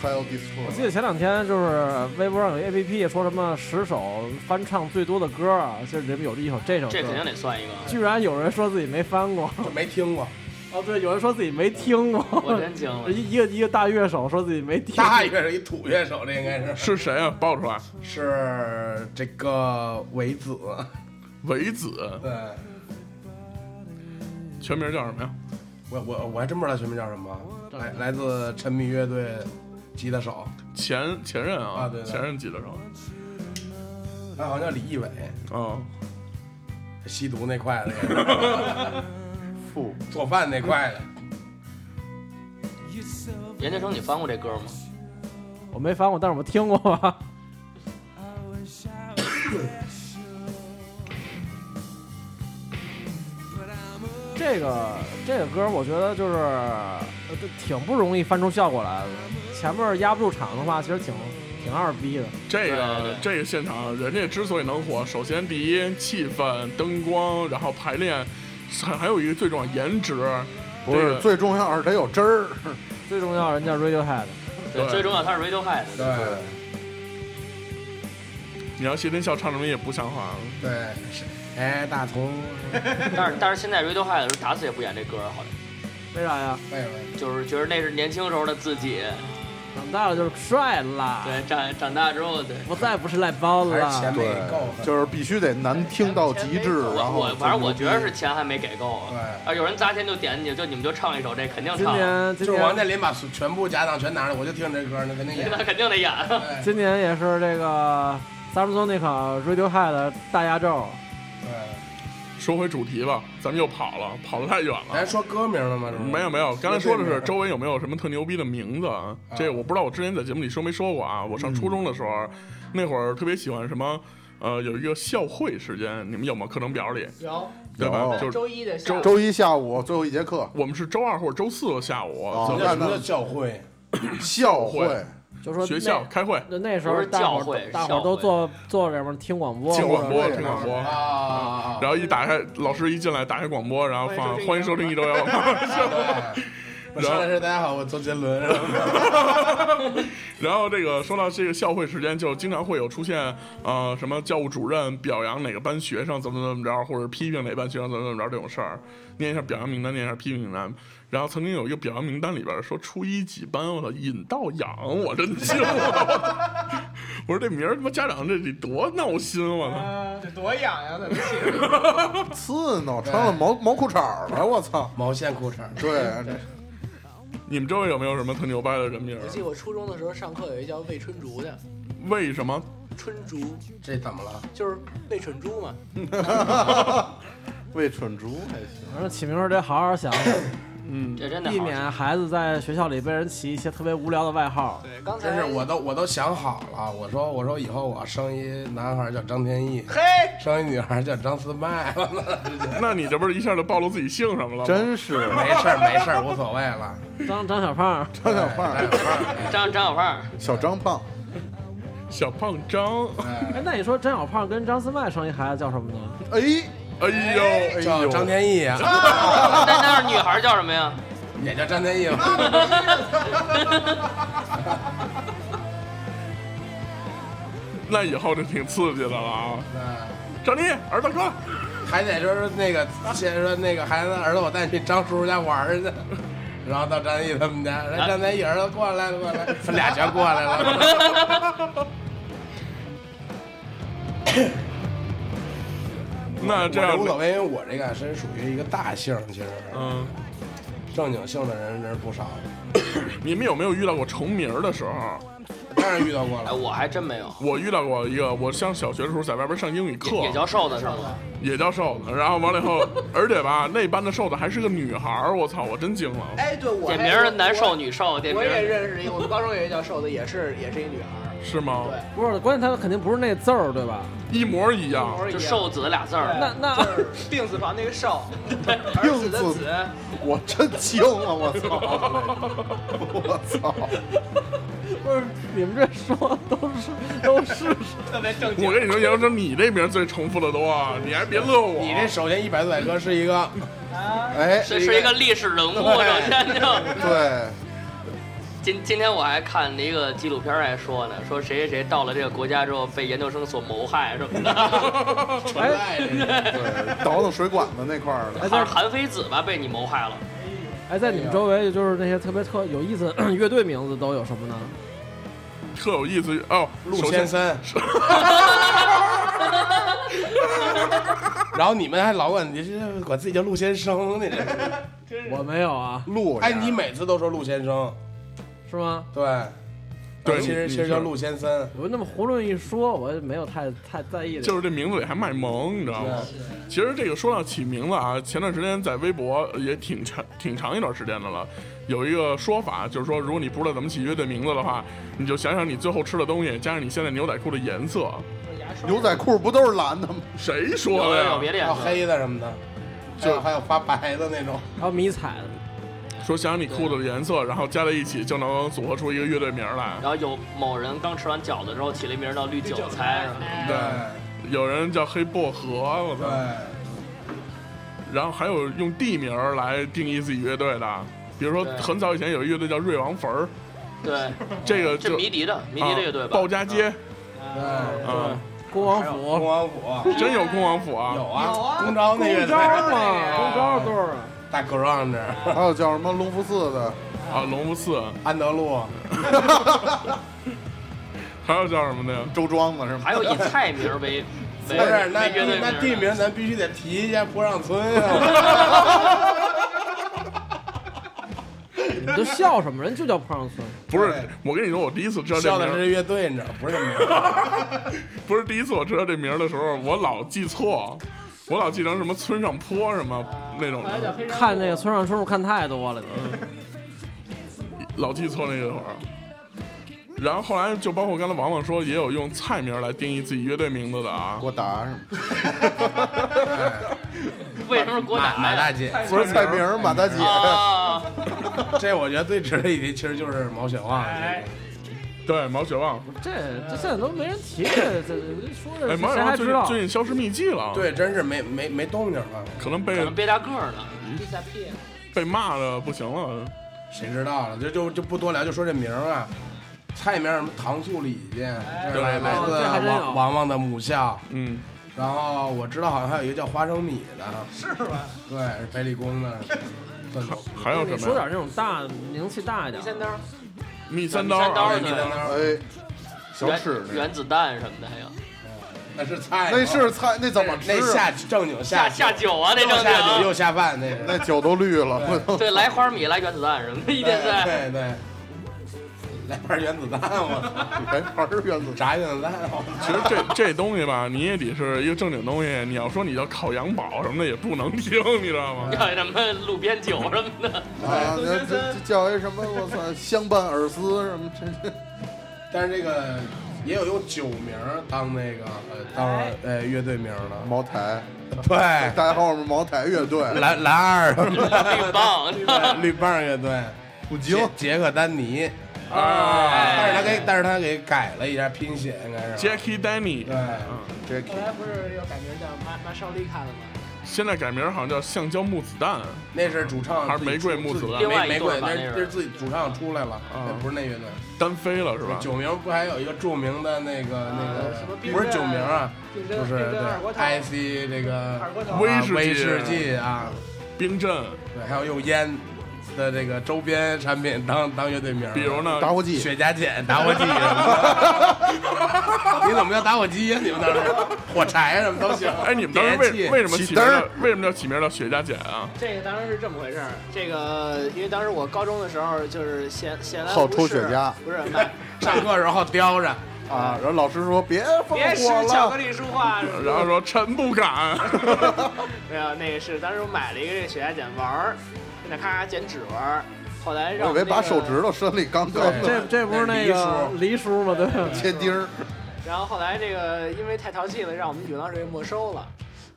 还有我记得前两天就是微博上有 A P P 说什么十首翻唱最多的歌啊，就是里面有一首这首歌，这肯定得算一个。居然有人说自己没翻过。就没听过。哦，对，有人说自己没听过。我真惊了。一 一个一个大乐手说自己没听。大乐手一土乐手，这应该是 是谁啊？报出来，是这个维子，维子。对，全名叫什么呀？我我我还真不知道全名叫什么，来来自沉迷乐队吉他手，前前任啊，啊对对前任吉他手。他好像叫李义伟，啊，吸毒那块的也是，富做饭那块的。研究生，你翻过这歌吗？我没翻过，但是我听过吧。这个这个歌，我觉得就是呃这挺不容易翻出效果来的。前面压不住场的话，其实挺挺二逼的。这个对对这个现场，人家之所以能火，首先第一气氛、灯光，然后排练，还还有一个最重要颜值。不是这个最重要是得有汁儿。最重要，人家 Radiohead，对最重要他是 Radiohead，对你让谢天笑唱什么也不像话了。对，是哎，大同，但是但是现在 Radiohead 是打死也不演这歌，好像为啥呀？为什么，就是觉得那是年轻时候的自己，长大了就是帅了，对，长长大之后，对。不再不是赖包子还是钱了。没对够，就是必须得难听到极致，然我后我反正我觉得是钱还没给够啊！对啊，有人砸钱就点你，就你们就唱一首这肯定今唱，年今就是王年健林把全部家当全拿着，我就听这歌，那肯定演。那肯定得演。对今年也是这个 Samsonic Radiohead 的大压轴。对，说回主题吧，咱们又跑了，跑得太远了。咱说歌名了吗？没有没有，刚才说的是周围有没有什么特牛逼的名字啊？这我不知道，我之前在节目里说没说过啊？我上初中的时候，那会儿特别喜欢什么，呃，有一个校会时间，你们有吗？课程表里，有对吧？就是周一的下周午周一下午最后一节课，我们是周二或者周四的下午，什么叫校会？校会会就说学校开会，那那时候是大伙教会儿大伙儿都坐坐这边听广播，听广播，听广播。啊！然后一打开，老师一进来打开广播，然后放欢欢迎收听一周摇滚。对我上来是大家好，我周杰伦。然后这个说到这个校会时间，就经常会有出现，呃，什么教务主任表扬哪个班学生怎么怎么着，或者批评哪班学生怎么怎么着这种事儿，念一下表扬名单，念一下批评名单。然后曾经有一个表扬名单里边说初一几班，我操，尹道养，我真惊了。我说这名儿他妈家长这得多闹心，我操！这多痒呀！怎么起？刺挠，穿了毛毛裤衩儿了，我操！毛线裤衩。对，你们周围有没有什么特牛掰的人名儿我？记得我初中的时候上课有一叫魏春竹的，为什么？春竹这怎么了？就是魏蠢猪嘛。魏蠢猪还行。反正起名儿得好好想想，嗯，这真的避免孩子在学校里被人起一些特别无聊的外号。对，刚才真是我都我都想好了，我说我说以后我生一男孩叫张天翼，嘿，生一女孩叫张思麦，那你这不是一下就暴露自己姓什么了吗？真是没事儿没事儿无所谓了。张张小胖，张小胖张，小胖，张张小胖，小张胖，小胖张。哎哎，那你说张小胖跟张思麦生一孩子叫什么呢？哎，哎呦，哎呦，叫张天翼啊，那那是女孩叫什么呀？也叫张天翼吧。那以后就挺刺激的了啊！哎张妮，儿子哥，还得说那个先说那个孩子儿子，我带你去张叔叔家玩去。然后到张天翼他们家，来张天翼儿子过来了过来，他俩全过来了。那这样无，所谓，因为我这个是属于一个大姓，其实嗯，正经姓的人人不少，你们有没有遇到过重名的时候？当然遇到过哎，了。我还真没有，我遇到过一个，我上小学的时候在外边上英语课，也叫瘦子是吗？也叫瘦子，然后完了以后，而且吧，那班的瘦子还是个女孩儿，我操，我真惊了。哎，对我点名儿男瘦女瘦，点我名儿也认识一个，我们高中有一个叫瘦子，也是也是一女孩儿。是吗？对，不是，关键他肯定不是那字儿，对吧？一模一样。就瘦子俩字儿。那那就是病字旁那个瘦，病子的病子，我真惊了，我操！我操！不是你们这说都是都是特别正经。我跟你说，杨生，你这名最重复的多，你还别乐我。你这首先一百多载歌是一个，哎，是是一个历史人物，首先就对，今今天我还看了一个纪录片儿，还说呢，说谁谁谁到了这个国家之后被研究生所谋害什么的，纯爱这个。对，倒腾水管子那块儿的，哎在好像是韩非子吧被你谋害了。哎，在你们周围就是那些特别特有意思的乐队名字都有什么呢？特有意思哦。陆首先，先生，然后你们还老管你这管自己叫陆先生，你这，我没有啊，陆哎，你每次都说陆先生，是吗？对，对其实其实叫陆先生，我那么胡乱一说，我也没有太太在意的。就是这名字里还卖萌，你知道吗？其实这个说到起名字啊，前段时间在微博也挺长挺长一段时间的了。有一个说法，就是说，如果你不知道怎么起乐队名字的话，你就想想你最后吃的东西，加上你现在牛仔裤的颜色。牛仔裤不都是蓝的吗？谁说的呀？有别的颜色，还有黑的什么的，就还有发白的那种。还有迷彩的，说想想你裤子的颜色，然后加在一起就能组合出一个乐队名来。然后有某人刚吃完饺子之后起了一名叫绿韭菜，对有人叫黑薄荷，我操！对，然后还有用地名来定义自己乐队的，比如说很早以前有一乐队叫瑞王坟儿，对，这这个就迷笛的迷笛的乐队吧？鲍家街，对，啊，恭王府恭府，王府真有恭王府啊！有啊，公招那个公招嘛，公招队儿啊。大 ground 还有叫什么龙福寺的，啊，隆福寺，安德路，还有叫什么的呀？周庄子是吗？还有以菜名 为不为是那那地名咱必须得提一下坡上村啊。你都笑什么？人就叫坡上村。不是，我跟你说，我第一次知道这笑的名儿，是乐队，你知道不是这名儿？不是第一次我知道这名儿的时候，我老记错，我老记成什么村上坡什么那种的，看那个村上春树看太多了，老记错那个会儿。然后后来就包括刚才王王说，也有用菜名来定义自己乐队名字的啊。郭达是吗？为什么是郭达？马大姐，不是菜名马大姐，啊，这我觉得最值得一提，其实就是毛血旺。对，毛血旺，这这现在都没人提这这说哎，毛血旺最近？最近消失秘迹了，，对，真是没没没动静了，可能被可能憋大个儿了。被骂的不行了。谁知道了？就就就不多聊，就说这名儿啊。菜名儿什么糖醋里脊，这是对来自这还真有王王王的母校。嗯，然后我知道好像还有一个叫花生米的，是吧？对，是北理工的。对还有你什么呀？说点那种大名气大一点。蜜三刀啊蜜三刀儿，米三刀哎，小原吃原子弹什么的，还有那是菜，那是菜，那怎么吃啊？那下正经下下下酒啊，那又正下酒又经。下饭，那。那酒都绿了，对，来花米，来原子弹什么的，一天在。对对，来盘原子弹，我操，来盘儿原子炸原子弹，我 其实这这东西吧，你也得是一个正经东西。你要说你叫烤羊堡什么的，也不能听，你知道吗？叫什么路边酒什么的，啊，那这这叫一什么？我操，相伴尔斯什么？这这但是这个也有用酒名当那个呃当呃乐队名的，茅台，对，代号是茅台乐队，蓝蓝二，绿棒。绿棒乐队，不精杰杰克丹尼，啊但是他给但是他给改了一下拼写，应该是。，Jackie Danny，对，这后来不是又改名叫马马少利卡了吗？现在改名好像叫橡胶木子弹。那是主唱还是玫瑰木子弹。玫瑰，那是那是。自己主唱出来了，不是那乐队。单飞了是吧？九名不还有一个著名的那个那个什么冰不是九名啊，冰镇就是冰镇二锅对，IC 这个二锅头，威士忌啊威士忌啊，冰镇，对，还有用烟的这个周边产品当当乐队名，比如呢？打火机，雪茄剪、打火机什么的。你怎么叫打火机呀？你们当时火柴什么都行。哎，你们当时为为什么起名叫为什么叫起名叫雪茄剪啊？这个当时是这么回事儿。这个因为当时我高中的时候就是闲闲来好抽雪茄不是买上课时候叼着，啊，然后老师说别别吃，巧克力舒化什么的。然后说臣不敢，没有，那个是当时我买了一个这个雪茄剪玩儿，在那咔咔剪指纹儿。后来让我以为把手指头伸里刚刚这这不是那个黎叔吗？对吧？切丁儿，然后后来这个因为太淘气了，让我们语文老师给没收了。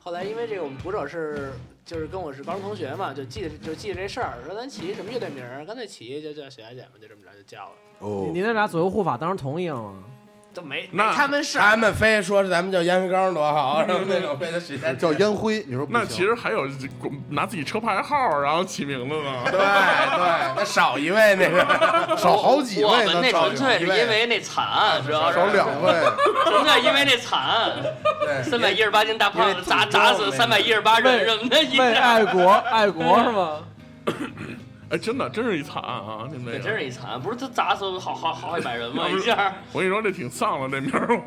后来因为这个我们鼓手是就是跟我是高中同学嘛，就记得就记得这事儿，说咱起一什么乐队名儿，干脆起一就叫雪茄姐吧，就这么着就叫了，哦你，你那俩左右护法当时同意了吗？都没那没他们是。他们非说是咱们叫烟灰缸多好，什么那种 叫烟灰，你说那其实还有拿自己车牌号然后起名字呢。对对，那少一位那是。少好几位呢，们那少 纯粹是因为那惨，主要是少两位，纯粹因为那惨，对，三百一十八斤大胖子砸砸死三百一十八人什么为爱国爱国是吗？哎，真的真是一惨啊！你们真是一惨，不是他砸死好好好几百人吗？一下，我跟你说这挺丧了，这名儿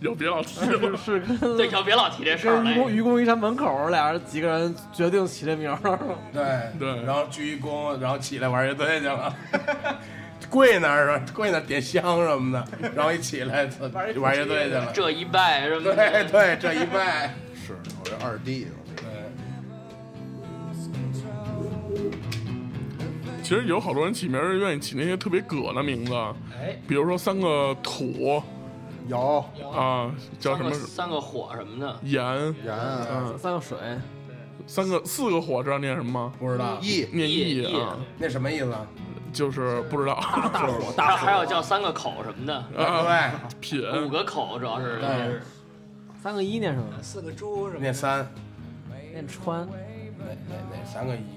有别老提是了。是跟 对，就别老提这事儿跟愚公。愚公移山门口俩人几个人决定起这名儿，对 对然后鞠一躬，然后起来玩乐队去了。跪那儿是吧？跪那儿点香什么的，然后一起来操玩乐队去了。这一拜是吧对，对，这一拜，是我这二弟，其实有好多人起名儿愿意起那些特别葛的名字，哎，比如说三个土。有。啊，叫什么？三个三个火什么的，盐，盐。嗯，三个水，三个四个火知道念什么？吗？不知道。义念义义义啊，那什么意思？啊？就是不知道。大火还大还有，叫三个口什么的，啊，对，品。五个口主要是。三个一念什么？四个猪什么念三，念川，哪哪哪三个一？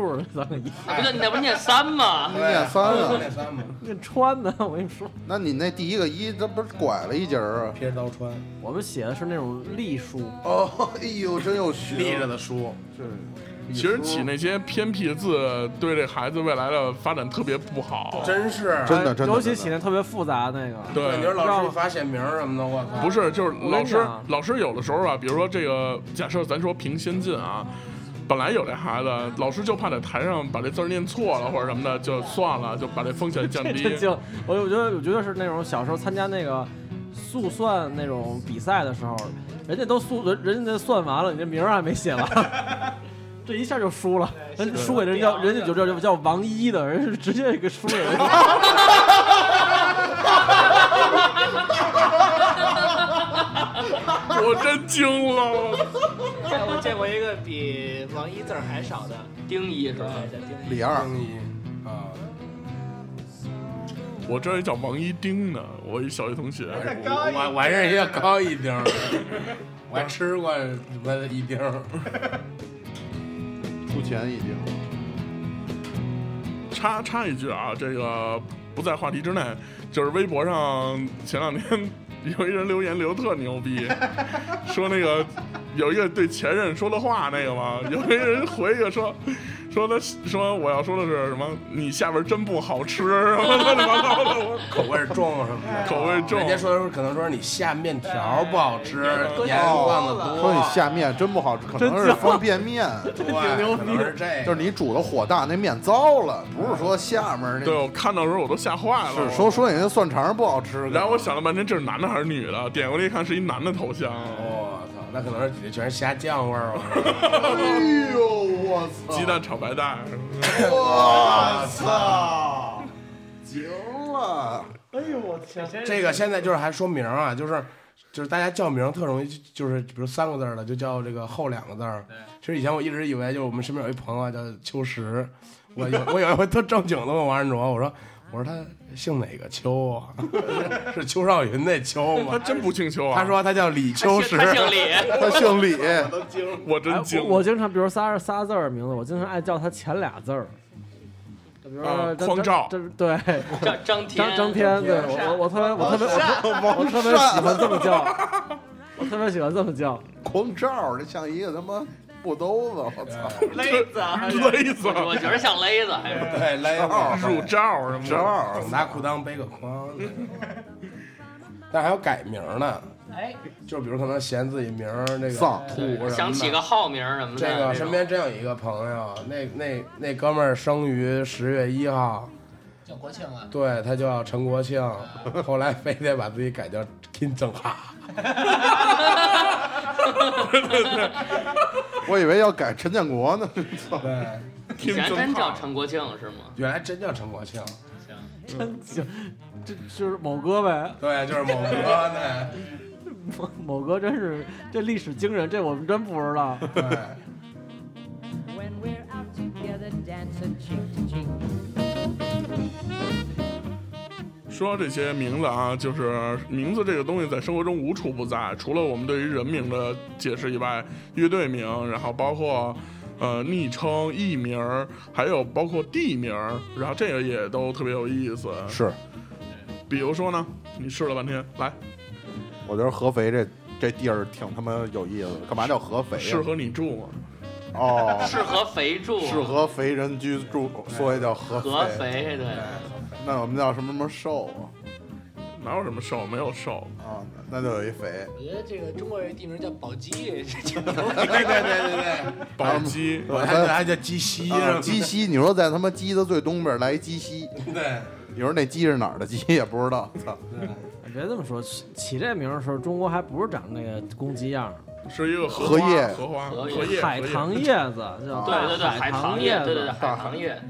数是三个一，那不就那不是念三吗？你念三啊？念三嘛，念川呢。我跟你说，那你那第一个一，这不是拐了一截儿啊？撇着刀穿，我们写的是那种隶书，哦，哎呦，真有学立着的书，是，其实起那些偏僻的字，对这孩子未来的发展特别不好。真是真的真的尤其起那特别复杂那个，对，你说，老师发写名什么的，我操，不是，就是老师老师有的时候啊，比如说这个，假设咱说评先进啊，本来有这孩子，老师就怕在台上把这字儿念错了或者什么的，就算了，就把这风险降低 这。就我我觉得我觉得是那种小时候参加那个速算那种比赛的时候，人家都速人人家算完了，你这名儿还没写完，这一下就输了，人输给人叫人家就叫叫叫王一的人是直接给输给人家。我真惊了，哎我见过一个比王一字儿还少的，丁一是吧？叫丁一。李二，丁一啊，我这儿也叫王一丁呢，我一小学同学。我我还认识一个高一丁儿，我还吃过什么一丁儿，出钱一丁。插插一句啊，这个不在话题之内，就是微博上前两天 有一人留言留特牛逼，说那个有一个对前任说的话那个吗，有一个人回一个说。说他说我要说的是什么？你下边真不好吃，什么乱七八糟的，我口味重什么的。口味重人家说的是可能说你下面条不好吃，盐放的多。说你下面真不好吃，可能是方便面，对，可能是这。就是你煮的火大，那面糟了，不是说下面那对。我看到的时候我都吓坏了。是说说你那蒜肠不好吃，然后我想了半天，这是男的还是女的？点过来一看，是一男的头像。我操，那可能是里全是虾酱味儿。哎呦，我操！鸡蛋炒白蛋，我操！行了！哎呦我天！这个现在就是还说名儿啊，就是就是大家叫名儿特容易就就是比如三个字儿的就叫这个后两个字儿。其实以前我一直以为就是我们身边有一朋友啊叫秋实，我有我有一回特正经的问王安卓，我说我说他姓哪个秋啊？是邱少云那秋吗？他真不姓邱啊！他说他叫李秋实。他姓李，他姓李，我真惊。哎我我经常，比如仨仨字儿名字，我经常爱叫他前俩字儿。就比如啊说张匡照这对张张天，张张天，对我我我特别我特别我特我特别喜欢这么叫，我特别喜欢这么叫。狂照，这像一个他妈布兜子，我操！勒子还是，勒子我觉得像勒子还是。对，勒子乳罩什么的，照，拿裤裆背个筐。但还有改名呢，哎，就比如可能嫌自己名儿那个丧土什么的。想起个号名什么的。这个身边真有一个朋友，那那那哥们儿生于十月一号，叫国庆啊。对他叫陈国庆，后来非得把自己改叫金正哈。我以为要改陈建国呢。操！对，以前真叫陈国庆是吗？原来真叫陈国庆，行真行，这就是某哥呗，对，就是某哥对。某 某哥真是这历史惊人，这我们真不知道。对，说这些名字啊，就是名字这个东西在生活中无处不在，除了我们对于人名的解释以外，乐队名，然后包括呃昵称、艺名，还有包括地名，然后这个也都特别有意思。是，比如说呢，你试了半天，来，我觉得合肥这这地儿挺他妈有意思的。干嘛叫合肥呀？适合你住吗？哦，适合肥住，适合肥人居住，所以叫合肥合肥，对，那我们叫什么什么瘦啊？哪有什么瘦？没有瘦。啊，那就有一肥，我觉得这个中国有一地名叫宝鸡，对对对对对，宝鸡，我还还叫鸡西啊鸡西，你说在他妈鸡的最东边来一鸡西，对，你说那鸡是哪儿的鸡也不知道，操，别这么说，起起这名的时候，中国还不是长那个公鸡样儿，是一个荷叶荷花，荷叶海棠叶子，叫对对对，海海棠叶子，对对对，海棠叶。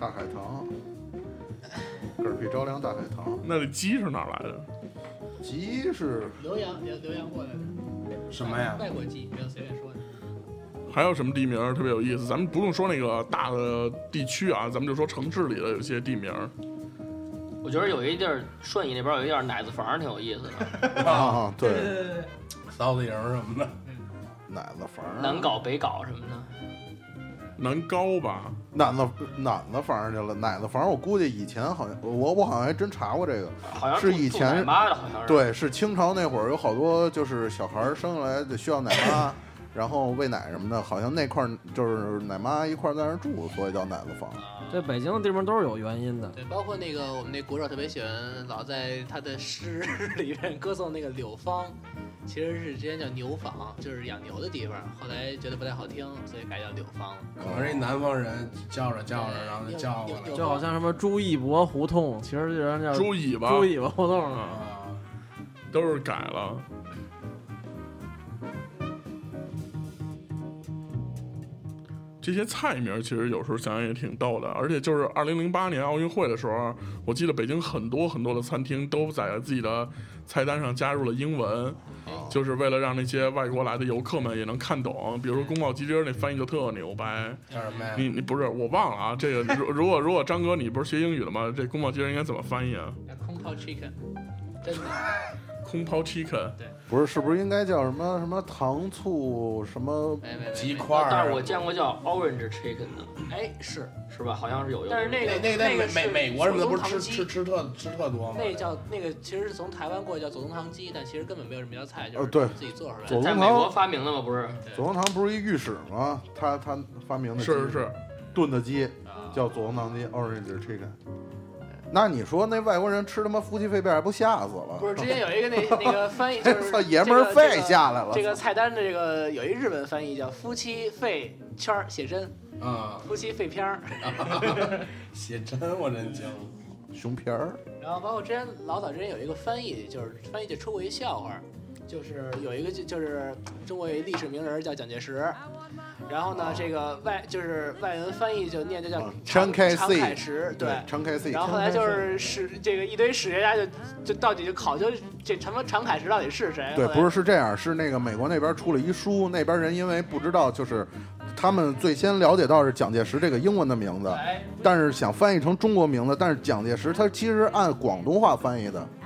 大海棠，嗝屁着凉大海棠，那这鸡是哪儿来的？鸡是留洋留留洋过来的，什么呀？外国鸡，不要随便说的。还有什么地名儿特别有意思？咱们不用说那个大的地区啊，咱们就说城市里的有些地名儿。我觉得有一地儿顺义那边有一地儿奶子房挺有意思的，啊，对，臊子营什么的，奶子房儿，南搞北搞什么的。南高吧，奶子奶子房儿去了，奶子房儿我估计以前好像我我好像还真查过这个，好像是以前奶妈的，好像是。对，是清朝那会儿有好多就是小孩儿生下来得需要奶妈，然后喂奶什么的，好像那块儿就是奶妈一块儿在那儿住，所以叫奶子房。这北京的地方都是有原因的。对，包括那个我们那国手特别喜欢，老在他的诗里面歌颂那个柳芳，其实是之前叫牛坊，就是养牛的地方，后来觉得不太好听，所以改叫柳芳了。可能是一南方人叫着叫着，然后就叫过来就好像什么朱一博胡同，其实人叫猪尾巴朱尾巴胡同。啊，啊。都是改了。这些菜名其实有时候想想也挺逗的，而且就是二零零八年奥运会的时候，我记得北京很多很多的餐厅都在自己的菜单上加入了英文，就是为了让那些外国来的游客们也能看懂。比如说宫保鸡丁那翻译就特牛掰，叫什么呀？你你不是我忘了啊，这个如如果如果张哥你不是学英语的吗？这宫保鸡丁应该怎么翻译啊？叫空泡 chicken，真的。空抛 chicken，不是，是不是应该叫什么什么糖醋什么？没没没没鸡块但是我见过叫 orange chicken 的，哎，是，是吧？好像是有用。但是那个那那个在美美美国什么的不是吃吃吃特吃特多吗？那叫那个其实是从台湾过去叫左宗棠鸡，但其实根本没有什么一道菜，就是自己做出来左的。在美国发明的吗？不是，左宗棠不是一御史吗？他他发明的是是是，炖的鸡啊叫左宗棠鸡 （Orange Chicken）。那你说那外国人吃他妈夫妻肺片还不吓死了？不是之前有一个那那个翻译，就是操爷们儿肺下来了。这个菜单的这个有一日文翻译叫夫妻肺圈儿写真，啊，夫妻肺片儿。写真我真惊了。熊片儿，然后包括之前老早之前有一个翻译，就是翻译就出过一笑话，就是有一个就就是中国有一历史名人叫蒋介石，然后呢这个外就是外文翻译就念就叫哦常常凯石，对。常开 C，然后后来就是史这个一堆史学家就就到底就考究这什么常凯石到底是谁？对，不是是这样，是那个美国那边出了一书，那边人因为不知道，就是他们最先了解到是蒋介石这个英文的名字，哎，但是想翻译成中国名字，但是蒋介石他其实按广东话翻译的，哎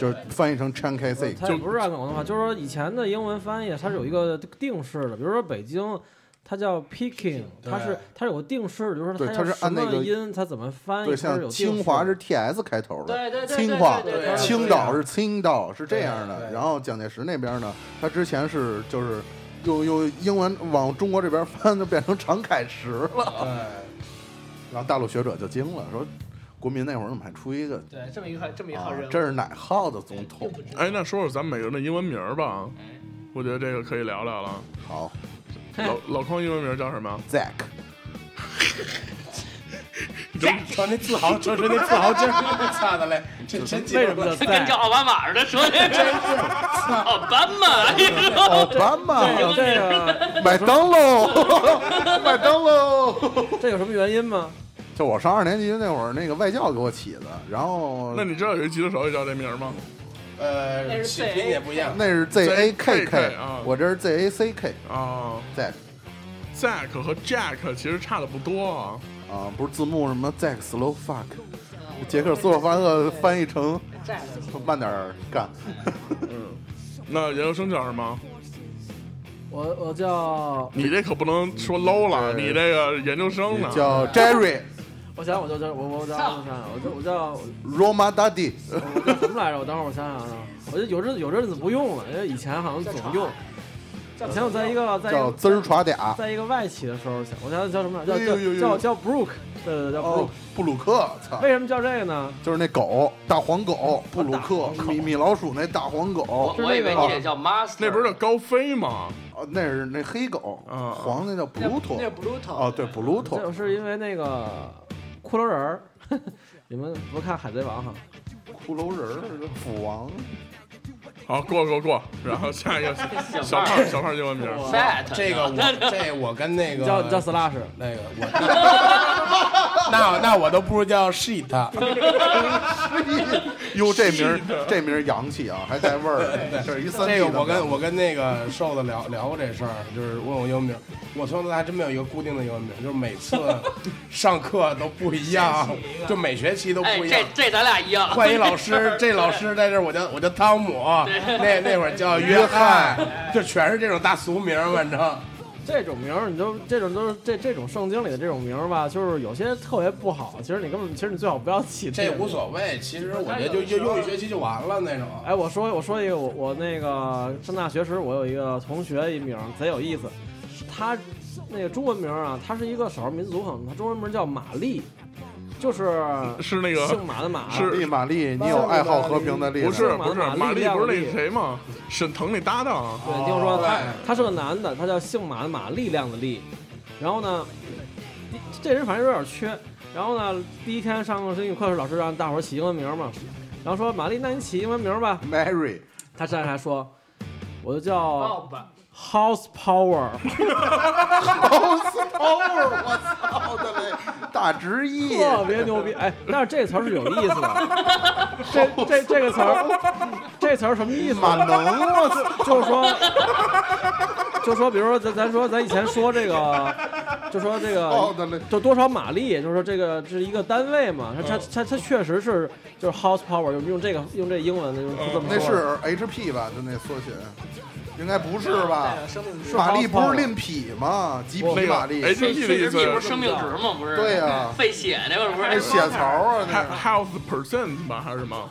就是翻译成 Chan K C。它也不是按广东话，就是说以前的英文翻译它是有一个定式的，比如说北京。它叫 Peking，它是它是有个定式的，就是对它是说它要什按那个么音，它怎么翻译，对，像清华是 T S 开头的，对对对，清华青岛是青岛是这样的。然后蒋介石那边呢，他之前是就是又又英文往中国这边翻，就变成常凯石了。对，然后大陆学者就惊了，说国民那会儿怎么还出一个对这么一个这么一号啊人物，这是哪号的总统？哎，那说说咱们每个人的英文名儿吧，哎。我觉得这个可以聊聊了。好。老 老康英文名叫什么？，Zack，瞅那自豪，瞅瞅那自豪劲儿，操的嘞，这真为什么叫跟叫奥巴马似的，说的？真是。奥巴马，奥巴马，这个麦当劳，麦当劳。这有什么原因吗？就我上二年级那会儿，那个外教给我起的，然后那你知道有一吉他手也叫这名吗？呃，那是起拼也不一样。那是 Z A K K 啊我这是 Z A C K 啊 Zack，Zack 和 Jack 其实差的不多啊。啊，不是字幕什么 Zack Slow Fuck，杰克斯洛伐克翻译成慢点儿干。嗯，那研究生叫什么？我我叫你这可不能说 low 了，你这个研究生呢？叫 Jerry 我想我就叫我我叫我想想我叫我叫 Roma Daddy，我叫什么来着？我等会儿我想想啊，我就有阵有阵子不用了，因为以前好像总用。以前我在一个在一个叫滋儿耍嗲。在一个外企的时候想，我想叫什么？叫叫叫叫 Brook，对对对，叫 Brook 哦。，布鲁克，操，为什么叫这个呢？就是那狗，大黄狗，布鲁克，米米老鼠那大黄狗。我，我以为你得叫 master，那不是叫高飞吗？哦，那是那黑狗，啊黄那叫布鲁托那，是 Bluetooth 哦，对，布鲁托，就是因为那个骷髅人儿，你们不看海贼王哈？骷髅人儿，斧王，好，过过过，然后下一个小小胖小胖英文名，fat 这个我这我跟那个叫叫 Slash，那个我，那那我都不如叫 shit。哟，这名儿这名儿洋气啊，还带味儿，这是一三这个我跟我跟那个瘦子聊聊过这事儿，就是问我英文名，我从头到尾还真没有一个固定的英文名，就是每次上课都不一样，就每学期都哎，不一样这。这咱俩一样。换一老师，这老师在这我叫我叫汤姆，那那会儿叫约翰，就全是这种大俗名，反正。这种名儿你都这种都是这这种圣经里的这种名儿吧，就是有些特别不好。其实你根本其实你最好不要起这个无所谓，其实我觉得就就用一学期就完了那种。哎，我说我说一个，我我那个上大学时，我有一个同学一名贼有意思，他那个中文名啊，他是一个少数民族，可能他中文名叫玛丽，就是是那个姓马的马，是丽玛丽，你有爱好和平的丽，不是不是马马丽不是那谁吗？沈腾那搭档，对，你听我说，他他是个男的，他叫姓马的马，力量的力。然后呢，这人反正有点缺。然后呢，第一天上英语课时，老师让大伙儿起英文名嘛，然后说玛丽，那你起英文名吧。Mary，他站起来说，我就叫 Bob House Power。power，我操的嘞，大直译，特别牛逼，哎，但是这词儿是有意思的，这这这个词儿，这词儿什么意思呢？满能，我操，就是说，就说，比如说咱咱说咱以前说这个，就说这个就多少马力，就是说这个这是一个单位嘛，它它它它确实是就是 house power，用用这个用这英文的，就是这么那。是 HP 吧？就那缩写，应该不是吧？生命值马力不是匹吗？几那个匹马力？HP 的意思不是生命值吗？不是？对 呀费血那个不是？那血槽啊，那 health percent 吧还是什么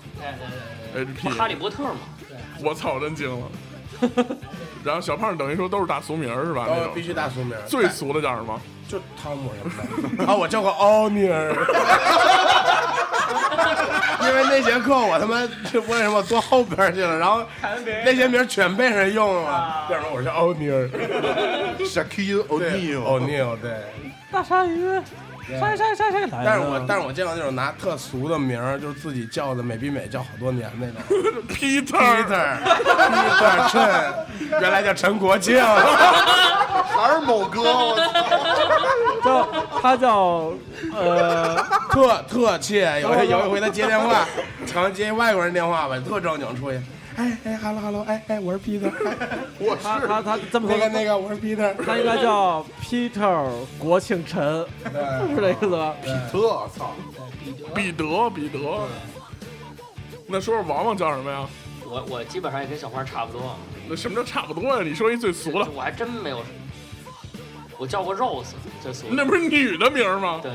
不是哈利？HP，哈利波特吗？我操，真惊了。然后小胖等于说都是大俗名儿是吧？那种都必须大俗名，最俗的叫什么？就汤姆什么的。啊，我叫个奥尼尔，因为那节课我他妈就为什么坐后边去了，然后那些名全被人用了。要不然我是奥尼尔，Shaquille O'Neal，尼尔对。大鲨鱼，晒晒晒晒来但是我但是我见过那种拿特俗的名儿，就是自己叫的美比美叫好多年那种。Peter，Peter，Peter 陈，原来叫陈国庆。还是某哥，我操，叫他叫呃特特切，有一有一回他接电话，常接外国人电话吧，特正经出去。哎哎哈喽哈喽，哎哎，我是 Peter，我是他他他这么说那个那个我是 Peter，他应该叫 Peter 国庆陈，是这意思吧？特操，彼得，彼得。那说说王王叫什么呀？我我基本上也跟小花差不多，那什么叫差不多呀？你说一最俗的，我还真没有。我叫过 Rose，最俗。那不是女的名吗？对，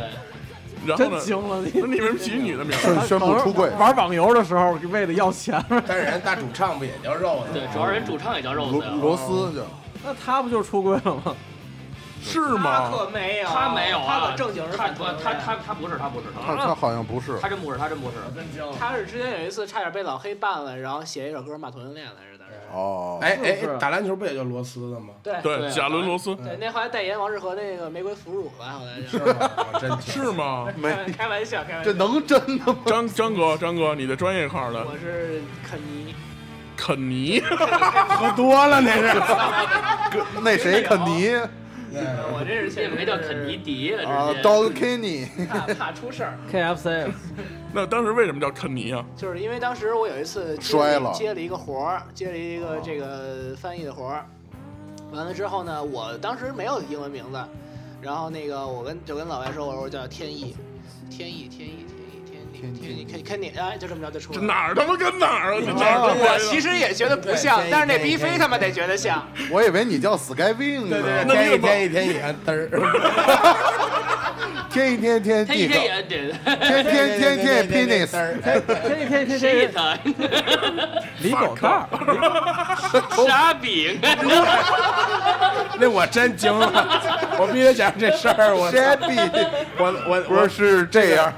然后呢？真惊了你！那你为什么起女的名儿？宣宣布出柜，玩网游的时候为了要钱，但是人大主唱不也叫肉吗？对，主要是人主唱也叫 Rose 罗。罗斯就那他不就是出柜了吗？是吗他吗？可没有，他没有啊，他可正经是他他他他不是他不是他他好像不是，他真不是他真不是。他是之前有一次差点被老黑办了，然后写一首歌骂同性恋来着。哦，哎哎哎，打篮球不也叫罗斯的吗？对。对，贾伦罗斯。对，那后来代言王致和那个玫瑰腐乳吧，好像是是吗？没，开开玩笑，开玩笑。这。能真的吗？张张哥，张哥，你的专业号的我是肯尼，肯尼，喝多了那是。那谁肯尼我这是这没叫肯尼迪了，啊直接。，Dog Kenny，怕怕出事儿，KFC 那当时为什么叫肯尼啊？就是因为当时我有一次接摔了接了一个活儿，接了一个这个翻译的活儿，完了之后呢，我当时没有英文名字，然后那个我跟就跟老外说，我说我叫天意，天意，天意，天意，天意，天意，肯肯尼，哎，就这么着就出这来了。哪儿他妈跟哪儿啊？这哪儿我跟哪儿其实也觉得不像对，但是那天意逼飞他妈得觉得像。我以为你叫 Skywing 对对，呢，天一天一天一天嘚儿。天一天天他一地天天天天天 penis，天天天天谁天他李狗蛋儿，傻逼，那我真惊了，我必须讲这事儿。我谁逼？我我不是是这样，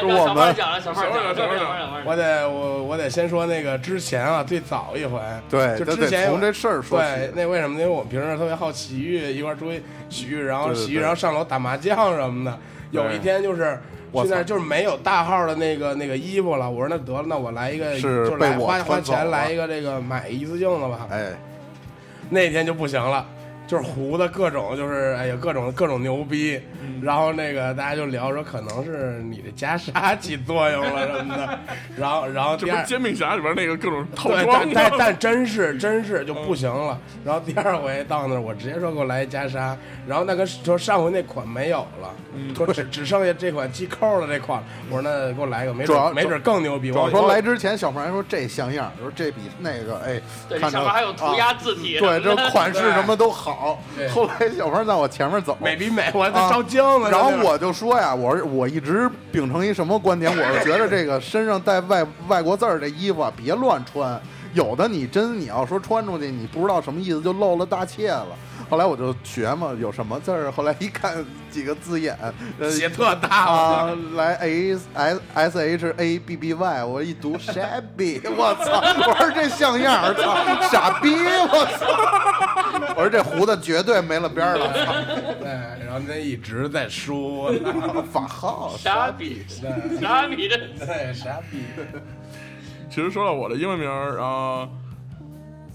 是我们讲了，小胖讲了，小胖讲了，我得我我得先说那个之前啊，最早一回，对，就之前有从这事儿说对，那为什么？呢？因为我们平时特别好洗浴，一块儿出去洗浴，然后洗浴，然后上楼打麻将什么的。有一天就是去那儿就是没有大号的那个那个衣服了，我说那得了，那我来一个，是就来被我花花钱来一个这个买一次性的吧。哎，那天就不行了，就是糊的各种就是哎呀各种各种牛逼，然后那个大家就聊说可能是你的袈裟起作用了什么的，然后然后第二。煎饼侠里边那个各种套对，装？但但但真是真是就不行了。然后第二回到那儿，我直接说给我来一袈裟，然后那个说上回那款没有了，说只只剩下这款系扣的这款了。我说那给我来一个，没准没准更牛逼。我说来之前，小胖还说这像样，说这比那个哎，对，看着上面还有涂鸦字体，对，这款式什么都好对。后来小胖在我前面走，美比美，我还啊照镜子呢。然后我就说呀，我是我一直秉承一什么观点？我是觉得这个 身上带外外国字儿的衣服啊，别乱穿。有的你真你要说穿出去，你不知道什么意思，就露了大怯了。后来我就学嘛，有什么字儿？后来一看几个字眼，呃写特大啊，来 A S S H A B B Y，我一读 shabby，我操！我说这像样儿，操，傻逼，我操！我说这胡子绝对没了边儿了，操！对，然后那一直在说，法号 傻逼，傻逼的。对，傻逼。其实说到我的英文名儿啊，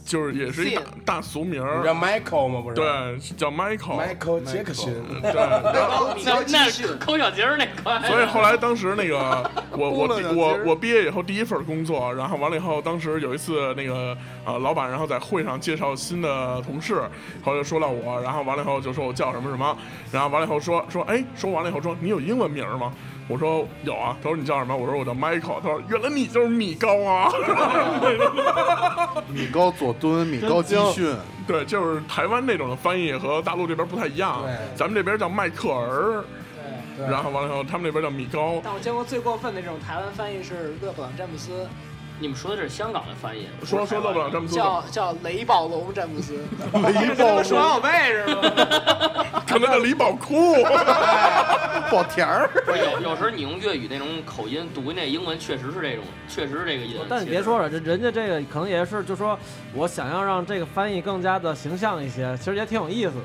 就是也是一大大俗名儿叫儿，Michael 吗？不是？对，叫 Michael。，Michael 杰克逊。对，那那是 抠小鸡儿那块，所以后来当时那个 我我我我毕业以后第一份工作，然后完了以后，当时有一次那个呃老板然后在会上介绍新的同事，后来就说到我，然后完了以后就说我叫什么什么，然后完了以后说说哎说完了以后说你有英文名吗？我说有啊，他说你叫什么？我说我叫 Michael，他说原来你就是米高啊，米高佐敦、米高基逊，对，就是台湾那种的翻译和大陆这边不太一样。对，咱们这边叫迈克尔，对。对。然后完了以后他们那边叫米高，但我见过最过分的这种台湾翻译是勒布朗詹姆斯，你们说的这是香港的翻译，说说到不了这么多，叫叫雷暴龙詹姆斯，雷暴双小贝是吗？可能叫李宝库。爆甜儿。不是有有时候你用粤语那种口音读那英文，确实是这种，确实是这个音。但你别说了，这人家这个可能也是，就说我想要让这个翻译更加的形象一些，其实也挺有意思的。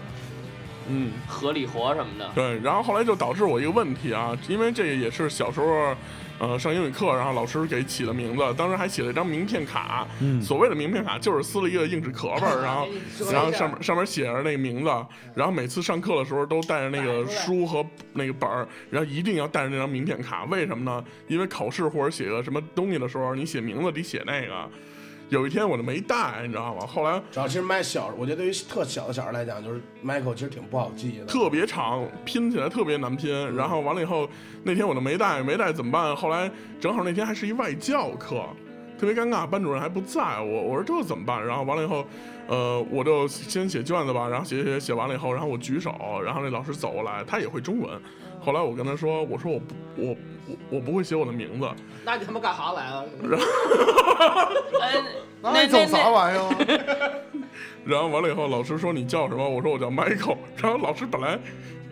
嗯，合理活什么的，对，然后后来就导致我一个问题啊，因为这个也是小时候，呃，上英语课，然后老师给起的名字，当时还写了一张名片卡，嗯。所谓的名片卡就是撕了一个硬纸壳儿，然后 然后上面上面写着那个名字，然后每次上课的时候都带着那个书和那个本儿，然后一定要带着那张名片卡，为什么呢？因为考试或者写个什么东西的时候，你写名字得写那个。有一天我就没带，你知道吗？后来主要其实麦小，我觉得对于特小的小孩来讲，就是 Michael 其实挺不好记的。特别长，拼起来特别难拼。然后完了以后，那天我就没带，没带怎么办？后来正好那天还是一外教课，特别尴尬，班主任还不在，我我说这怎么办？然后完了以后，呃，我就先写卷子吧，然后写写写写完了以后，然后我举手，然后那老师走过来，他也会中文。后来我跟他说，我说我不我我我不会写我的名字，那你他妈干啥来了？哎，那你整啥玩意儿？然后完了以后，老师说你叫什么？我说我叫 Michael。然后老师本来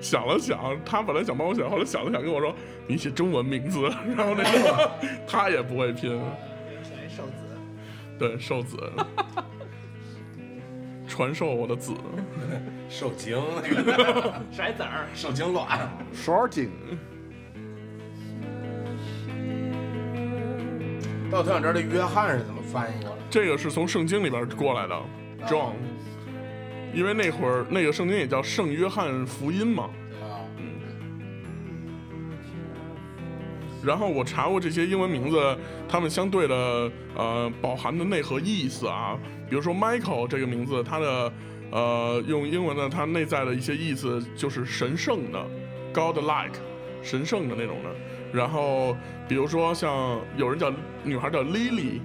想了想，他本来想帮我写，后来想了想跟我说你写中文名字。然后那个他也不会拼，选一瘦子，对，瘦子，传授我的子。受精那个 甩子儿，受精卵。Shorting，但我特想知道这约翰是怎么翻译过来的。这个是从圣经里边过来的，John。因为那会儿那个圣经也叫圣约翰福音嘛，然后我查过这些英文名字，它们相对的呃饱含的内核意思啊，比如说 Michael 这个名字，它的呃用英文的它内在的一些意思就是神圣的，God-like，神圣的那种的。然后比如说像有人叫女孩叫 Lily，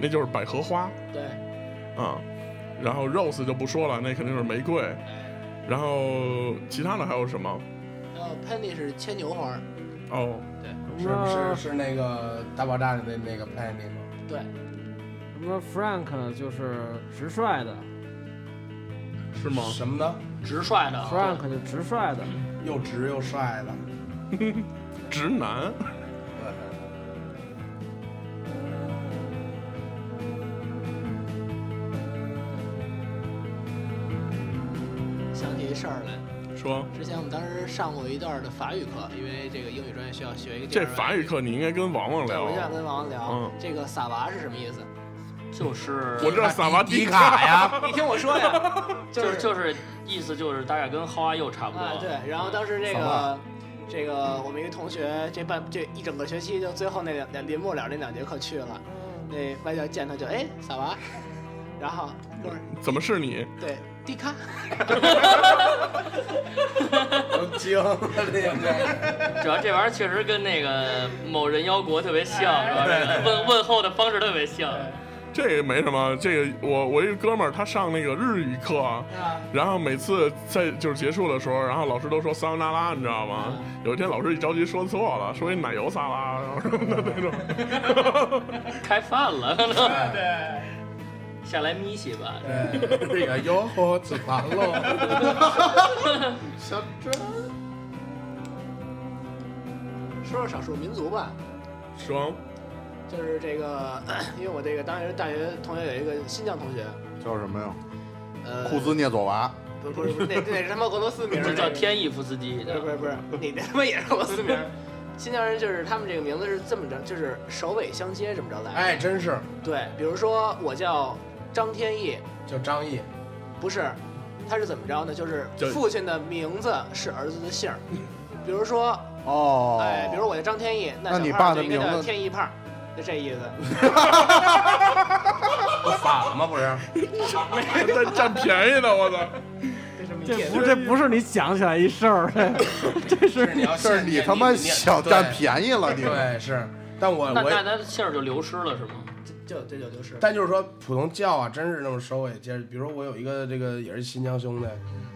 那就是百合花对，啊。然后 Rose 就不说了，那肯定是玫瑰。然后其他的还有什么？然后 Penny 是牵牛花儿，哦，是是是那个大爆炸里的那个 Penny 吗？对，什么 Frank 就是直率的是吗？什么呢？直率的。，Frank 就直率的，又直又帅的。直男，说。之前我们当时上过一段的法语课，因为这个英语专业需要学一个这法语课你应该跟王王对，聊我就。想跟王王聊，嗯。这个萨娃是什么意思？就是我知道萨瓦迪迪卡呀，你听我说呀，就 就是就是意思就是大概跟 How are you 差不多。啊，对，然后当时这个这个我们一个同学，这半这一整个学期就最后那两两临末了那两节课去了，那外教见他就哎萨瓦，然后哥们儿怎么是你？对迪卡，都惊了，这个。主要这玩意儿确实跟那个某人妖国特别像，是吧？这个问问候的方式特别像。这个没什么，这个我我一个哥们儿他上那个日语课，然后每次在就是结束的时候，然后老师都说撒由那拉，你知道吗？有一天老师一着急说错了，说一奶油沙拉，然后什么的那种。开饭了，对，下来咪西吧。对，这个哟呵，吃饭喽。小珍，说说少数民族吧，说就是这个，因为我这个当时大学同学有一个新疆同学，叫什么呀？呃，库兹涅佐娃。不是不是不是，那 那是他妈俄罗斯名儿，叫天意夫斯基不是不是不是，你那他妈也是俄罗斯名儿。新疆人就是他们这个名字是这么着，就是首尾相接这么着来。哎，真是，对，比如说我叫张天翼，叫张译。不是，他是怎么着呢？就是叫父亲的名字是儿子的姓儿。比如说，哦，哎，比如我叫张天翼，那那你小胖就应该叫爸的名字天翼胖，就这意思。不反了吗？不是，在占便宜呢，我操！这不这不是你想起来一事儿，这这是你要这是你他妈想占便宜了，你对，是，但我那那我，他姓儿就流失了是吗？就这就就是。但就是说普通叫啊，真是那么收尾接着。比如说我有一个这个也是新疆兄弟，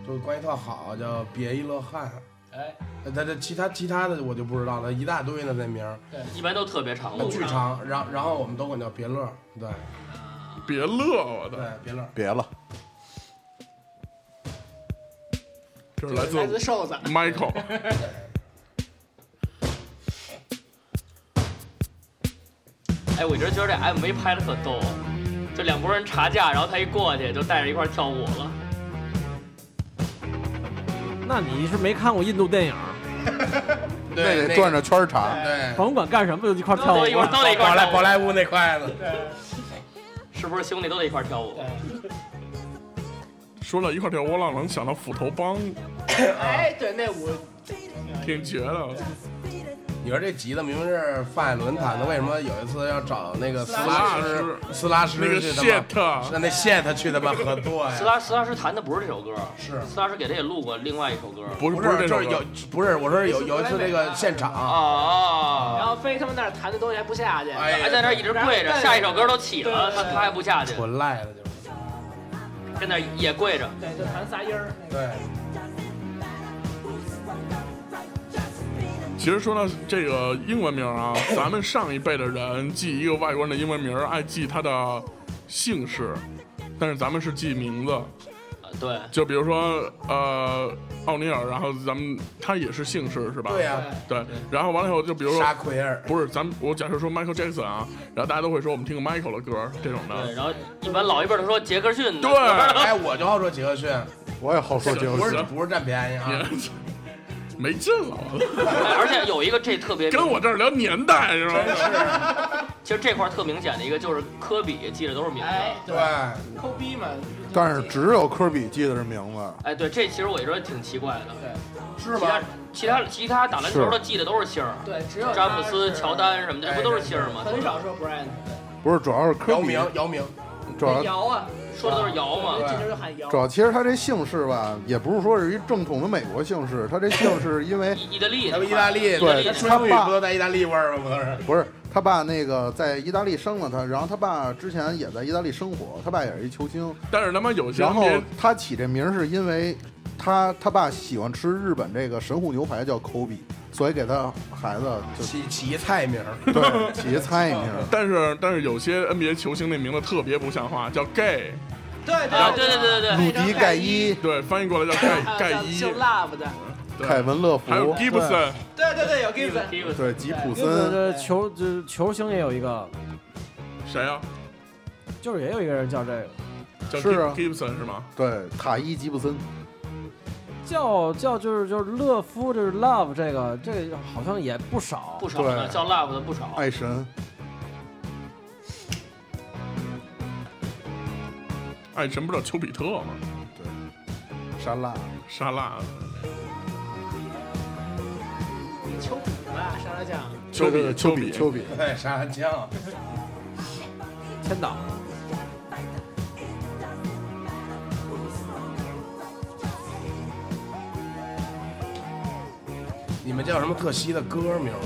就关系特好，叫别一乐汉。哎，呃他这其他其他的我就不知道了，一大堆呢那名儿，对一般都特别长的。巨长，然后然后我们都管叫别乐，对别乐，我的对，别乐。别了，这是来自来自瘦子，Michael。哎，我一直觉得这 MV 拍的特逗，就两拨人查价，然后他一过去就带着一块跳舞了。那你是没看过印度电影？那对，得转着圈查。对，甭管干什么就一块跳舞都一块都得一块宝莱儿跳舞，宝莱坞那块子，是不是兄弟都得一块跳舞？说到一块跳舞，浪能想到斧头帮，哎，对，那舞挺绝的。你说这吉他明明是范海伦弹的，为什么有一次要找那个斯拉拉师师斯拉什那个去他妈 shit，是那 shit 去他妈合作呀？斯拉斯拉什弹的不是这首歌，是斯拉什给他也录过另外一首歌。不是就是有不是我说有有一次这个现啊场，啊啊！然后非他们那儿弹的东西还不下去，哎还在那儿一直跪着，下一首歌都起了，他他还不下去，纯赖了就是跟那儿也跪着。对，就弹仨音儿。对。其实说到这个英文名啊，咱们上一辈的人记一个外国人的英文名儿，爱记他的姓氏，但是咱们是记名字。啊对，就比如说呃奥尼尔，然后咱们他也是姓氏是吧？对呀、对，然后完了以后就比如说沙奎尔，不是咱们我假设说 Michael Jackson 啊，然后大家都会说我们听个 Michael 的歌这种的。对，的。然后一般老一辈儿都说杰克逊，对。哎，我就好说杰克逊，我也好说杰克逊。不是，不是占便宜啊，没劲了，而且有一个这特别跟我这儿聊年代是吧？其实这块儿特明显的一个就是科比记的都是名字。哎，对，科比嘛。但是只有科比记得是名字。哎，对，这其实我也觉得挺奇怪的。是其他？其他其他打篮球的记的都是姓儿，对，只有詹姆斯、乔丹什么的，不都是姓儿吗？很少说 Brian，不是，主要是科比姚明，，姚明，主要姚啊，说的都是姚嘛。进球就喊摇主。要其实他这姓氏吧，也不是说是一正统的美国姓氏，他这姓氏因为 意意大利咱的，们意大利，对他他爸不都带意大利味儿吗？不都是？不是他爸那个在意大利生了他，然后他爸之前也在意大利生活，他爸也是一球星，但是他妈有些然后他起这名是因为他他爸喜欢吃日本这个神户牛排，叫口比，所以给他孩子就起起一菜名儿，对起一菜名儿。但是但是有些 NBA 球星那名字特别不像话，叫 gay，对啊，对对对对对，鲁迪盖伊、对，翻译过来叫盖 盖伊，就 love 的，对。凯文乐福还，有 Gibson，对对对，有 Gibson，对吉普森，这球这球星也有一个，谁啊？就是也有一个人叫这个，叫是啊。Gib- Gibson 是吗？对塔伊吉普森，叫叫就是就是乐夫，就是 love 这个这个好像也不少，不少呢，对。叫 love 的不少。爱神，爱神不知道丘比特吗？沙拉，沙拉，丘比吧，沙拉酱，丘比对对对丘比丘比，对，沙拉酱，千岛。你们叫什么特稀的歌名儿？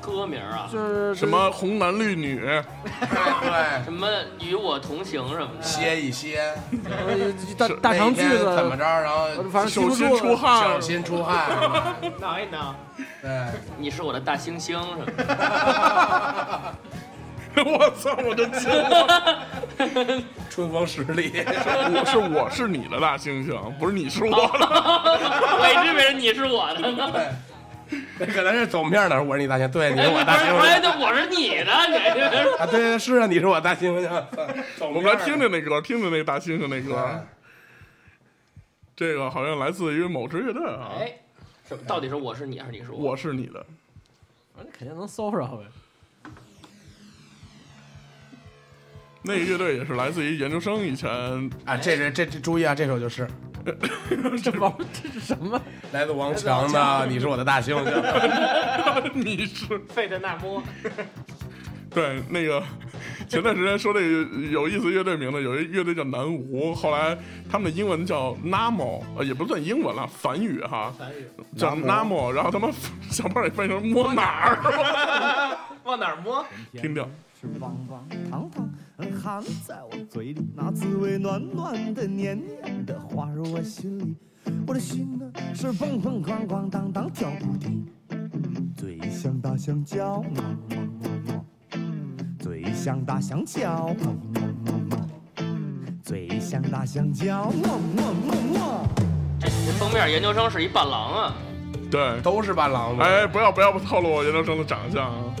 歌名啊，就是什么红男绿女，对，什么与我同行什么的。歇一歇，呃大大长句子怎么着？然后反正手心。出汗手，心出汗，是吧挠一挠，对，你是我的大猩猩什么的。我操，我就惊了！春风十里，我是我是你的大猩猩，不是你是我的。我一直以为你是我的呢。那可能是走面的，我是你大猩，对，你是我大猩 哎，猩那我是你的，你啊，对，是啊，你是我大猩猩，我们来听听那歌，听听那大猩猩那歌。这个好像来自于某支乐队啊。哎，什么？到底是我是你还是你是我？我是你的，那肯定能搜着呗。那个乐队也是来自于研究生以前啊，这是这这注意啊，这首就是 这王这是什么？来自王强的《你是我的大猩猩》。你是 费德纳摩，对那个前段时间说这个有意思乐队名字，有一乐队叫南无，后来他们的英文叫 Namo，呃也不算英文了，梵语哈，梵语，叫 Namo，然后他们小胖也翻译成摸哪儿，往哪儿摸？听听。是棒棒糖糖含在我嘴里，那滋味暖暖的、黏黏的，滑入我心里。我的心呢是蹦蹦哐哐当当跳不停，嘴像大香蕉，么么么么，嘴像大香蕉，么么么么，嘴像大香蕉，么么么么。这这封面研究生是一伴郎啊，对，都是伴郎的。哎，不要不要不透露我研究生的长相啊。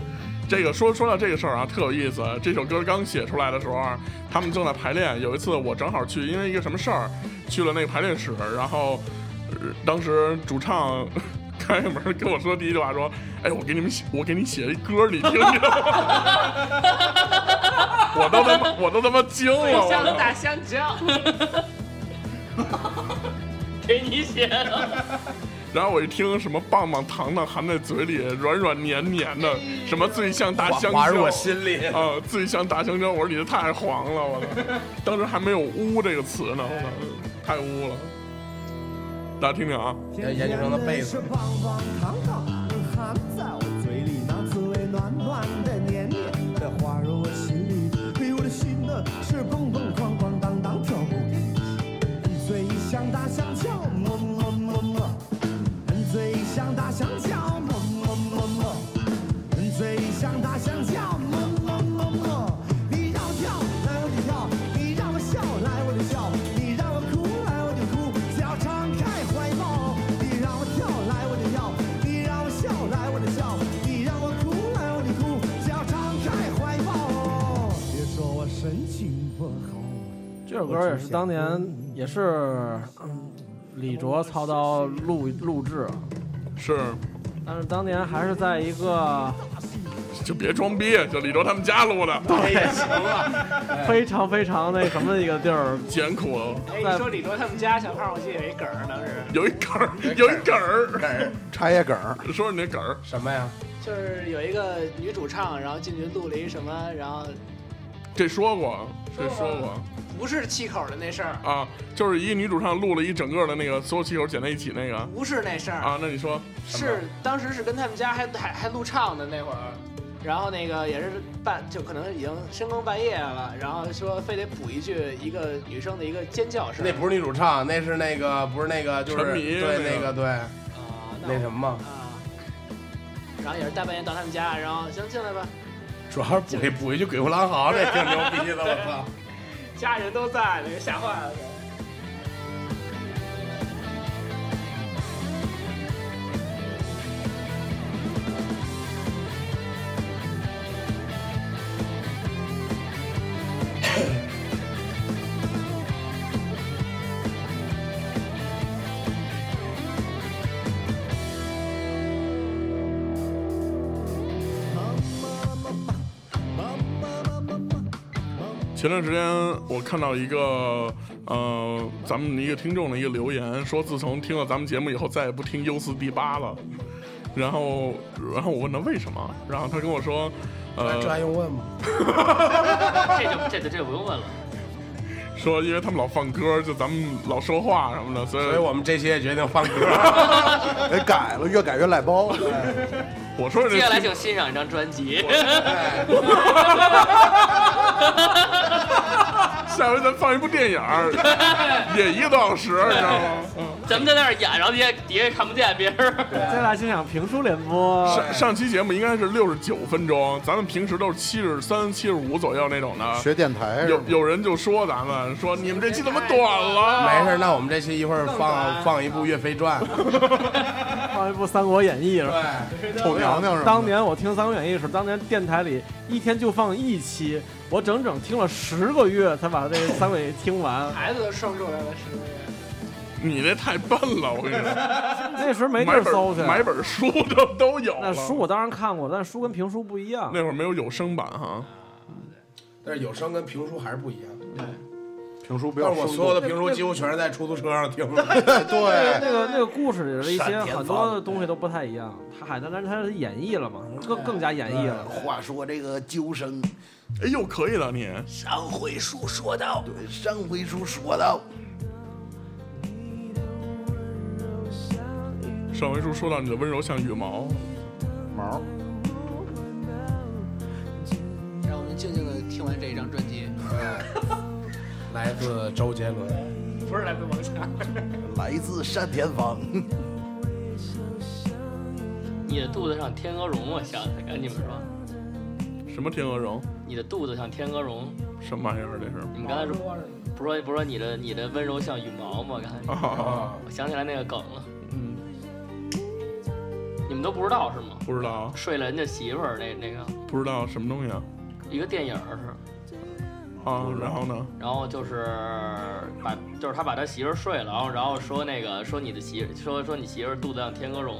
这个说说到这个事儿啊，特有意思。这首歌刚写出来的时候，他们正在排练。有一次我正好去，因为一个什么事儿，去了那个排练室，然后、当时主唱 开门跟我说第一句话说：“哎，我给你们写，我给你写一歌，你听听。”我都他妈我都他妈惊了，我操嘴像大香蕉，给你写的。然后我一听什么棒棒糖糖含在嘴里，软软黏黏的，什么最像大香蕉，滑入我心里。啊，最像大香蕉，我说你这太黄了，我操！当时还没有“污”这个词呢，我操，太污了。大家听听啊，研究生的贝斯歌也是当年也是嗯李卓操刀录录制，是。但是当年还是在一个就别装逼，就李卓他们家录的，也行了，非常非常那什么的一个地儿，艰苦，哎，你说李卓他们家小胖，我记得有一梗儿，当时有一梗儿，有一梗儿，茶叶梗儿，说说你那梗儿，什么呀？就是有一个女主唱，然后进去录了一什么，然后这说过，这说过不是气口的那事儿，啊，就是一个女主唱录了一整个的那个所有气口剪在一起那个。不是那事儿，啊，那你说是当时是跟他们家还还还录唱的那会儿，然后那个也是半，就可能已经深更半夜了，然后说非得补一句一个女生的一个尖叫声。那不是女主唱，那是那个不是那个就是对那个。那个对。啊，那什么嘛，啊，然后也是大半夜到他们家，然后行进来吧，主要是补一补一句《鬼哭狼嚎》，这挺牛逼的，我操！家人都在，那个吓坏了。前段时间我看到一个呃，咱们一个听众的一个留言，说自从听了咱们节目以后，再也不听优四 D 八了。然后，然后我问他为什么，然后他跟我说，呃，这还用问吗？这就这就这就不用问了。说因为他们老放歌，就咱们老说话什么的，所以所以我们这期也决定放歌。给 改了，越改越赖包。哎我说这接下来请欣赏一张专辑。下回咱放一部电影儿，也一个多小时，你知道吗？嗯。咱们在那儿演，然后底下底下看不见别人。接下来欣赏评书联播。上上期节目应该是六十九分钟，咱们平时都是七十三、七十五左右那种的。学电台是有有人就说咱们说你们这期怎么短了？没事，那我们这期一会儿放放一部《岳飞传》。放一部《三国演义》是吧？对，臭娘娘是？当年我听《三国演义》时，当年电台里一天就放一期，我整整听了十个月才把这《三位》听完。孩子都生出来了，十个月？你那太笨了，我跟你说，那时候没地买儿搜去。本买本书都都有。那书我当然看过，但书跟评书不一样。那会儿没有有声版哈，但是有声跟评书还是不一样。对评书不要但是我所有的评书几乎全是在出租车上听的。对，那个那个故事里的一些很多的东西都不太一样，他还当然他演绎了嘛，更更加演绎了。话说这个鸠生，哎呦，可以了你。上回书说到，对上回书说到，上回书说到你的温柔像羽毛，毛。让我们静静的听完这一张专辑。来自周杰伦，不是来自王强，来自单田芳。你的肚子上天鹅绒，我想起来，跟你们说，什么天鹅绒，你的肚子像天鹅绒。什么玩意儿这是？你们刚才说，不是说不是说你的你的温柔像羽毛吗？刚才啊，我想起来那个梗了，嗯，你们都不知道是吗？不知道，睡了人家媳妇儿那那个不知道什么东西啊？一个电影是，啊，然后呢？然后就是把就是他把他媳妇儿睡了，然后然后说那个说你的媳说说你媳妇儿肚子像天鹅绒，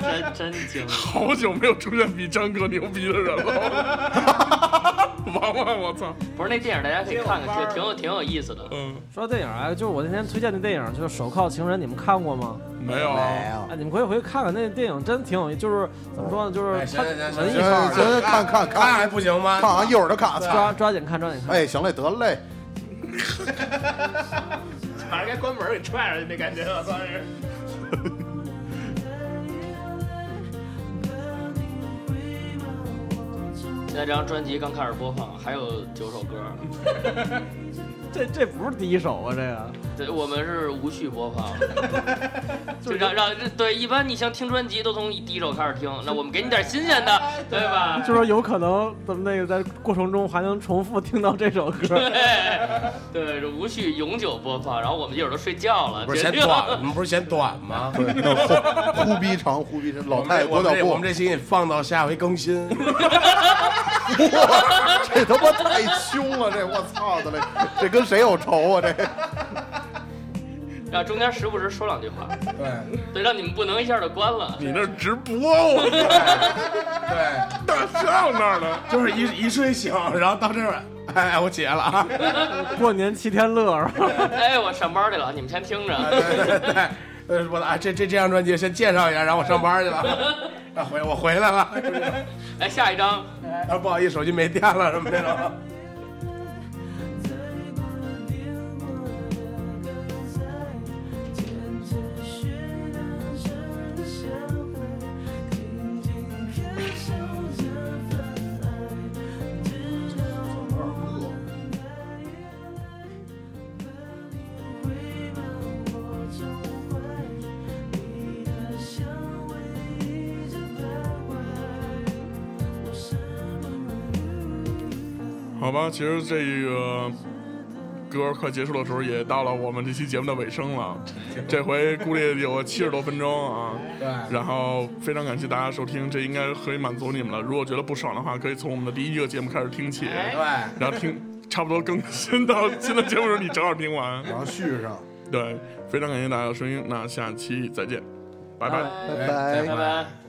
真真精。好久没有出现比张哥牛逼的人了，王王，我操，不是那电影大家可以看看，挺挺有挺有意思的。嗯，说到电影啊，就是我那天推荐的电影，就是《手铐情人》，你们看过吗？没有，没哎，你们可以回去看看，那电影真挺有意思，就是怎么说呢，就是文艺范儿，行行看看看还不行吗？看啊，一会儿就看。抓抓紧看，抓紧看。哎，行嘞，得嘞。马上该关门给踹上去那感觉，我操是。那张专辑刚开始播放，还有九首歌，这这不是第一首啊，这个对，我们是无序播放，就让让对，一般你像听专辑都从第一首开始听，那我们给你点新鲜的，对吧？就说有可能咱们那个在过程中还能重复听到这首歌。对，对，这无序永久播放，然后我们一会儿都睡觉了，不是嫌短，我们不是嫌短吗？对，忽忽逼长，忽逼长，老太太我们这裹脚布，我们这期给放到下回更新。这他妈太凶了，这我操的嘞，这跟谁有仇啊？这然后中间时不时说两句话，对对，让你们不能一下就关了。你那直播，我 操，对，大象那儿呢？就是一一睡醒，然后到这儿，哎，我起来了啊！过年七天乐是吧？哎，我上班去了，你们先听着。对对对，呃，我啊，这这这张专辑先介绍一下，然后我上班去了，啊回我回来了，哎，下一张，啊不好意思，手机没电了什么那种。好吧，其实这个歌快结束的时候，也到了我们这期节目的尾声了。这回估计有七十多分钟啊。对，然后非常感谢大家收听，这应该可以满足你们了。如果觉得不爽的话，可以从我们的第一个节目开始听起，哎对，然后听差不多更新到新的节目的时候，你正好听完。然后续上，对，非常感谢大家的收听，那下期再见，拜拜。拜拜拜拜。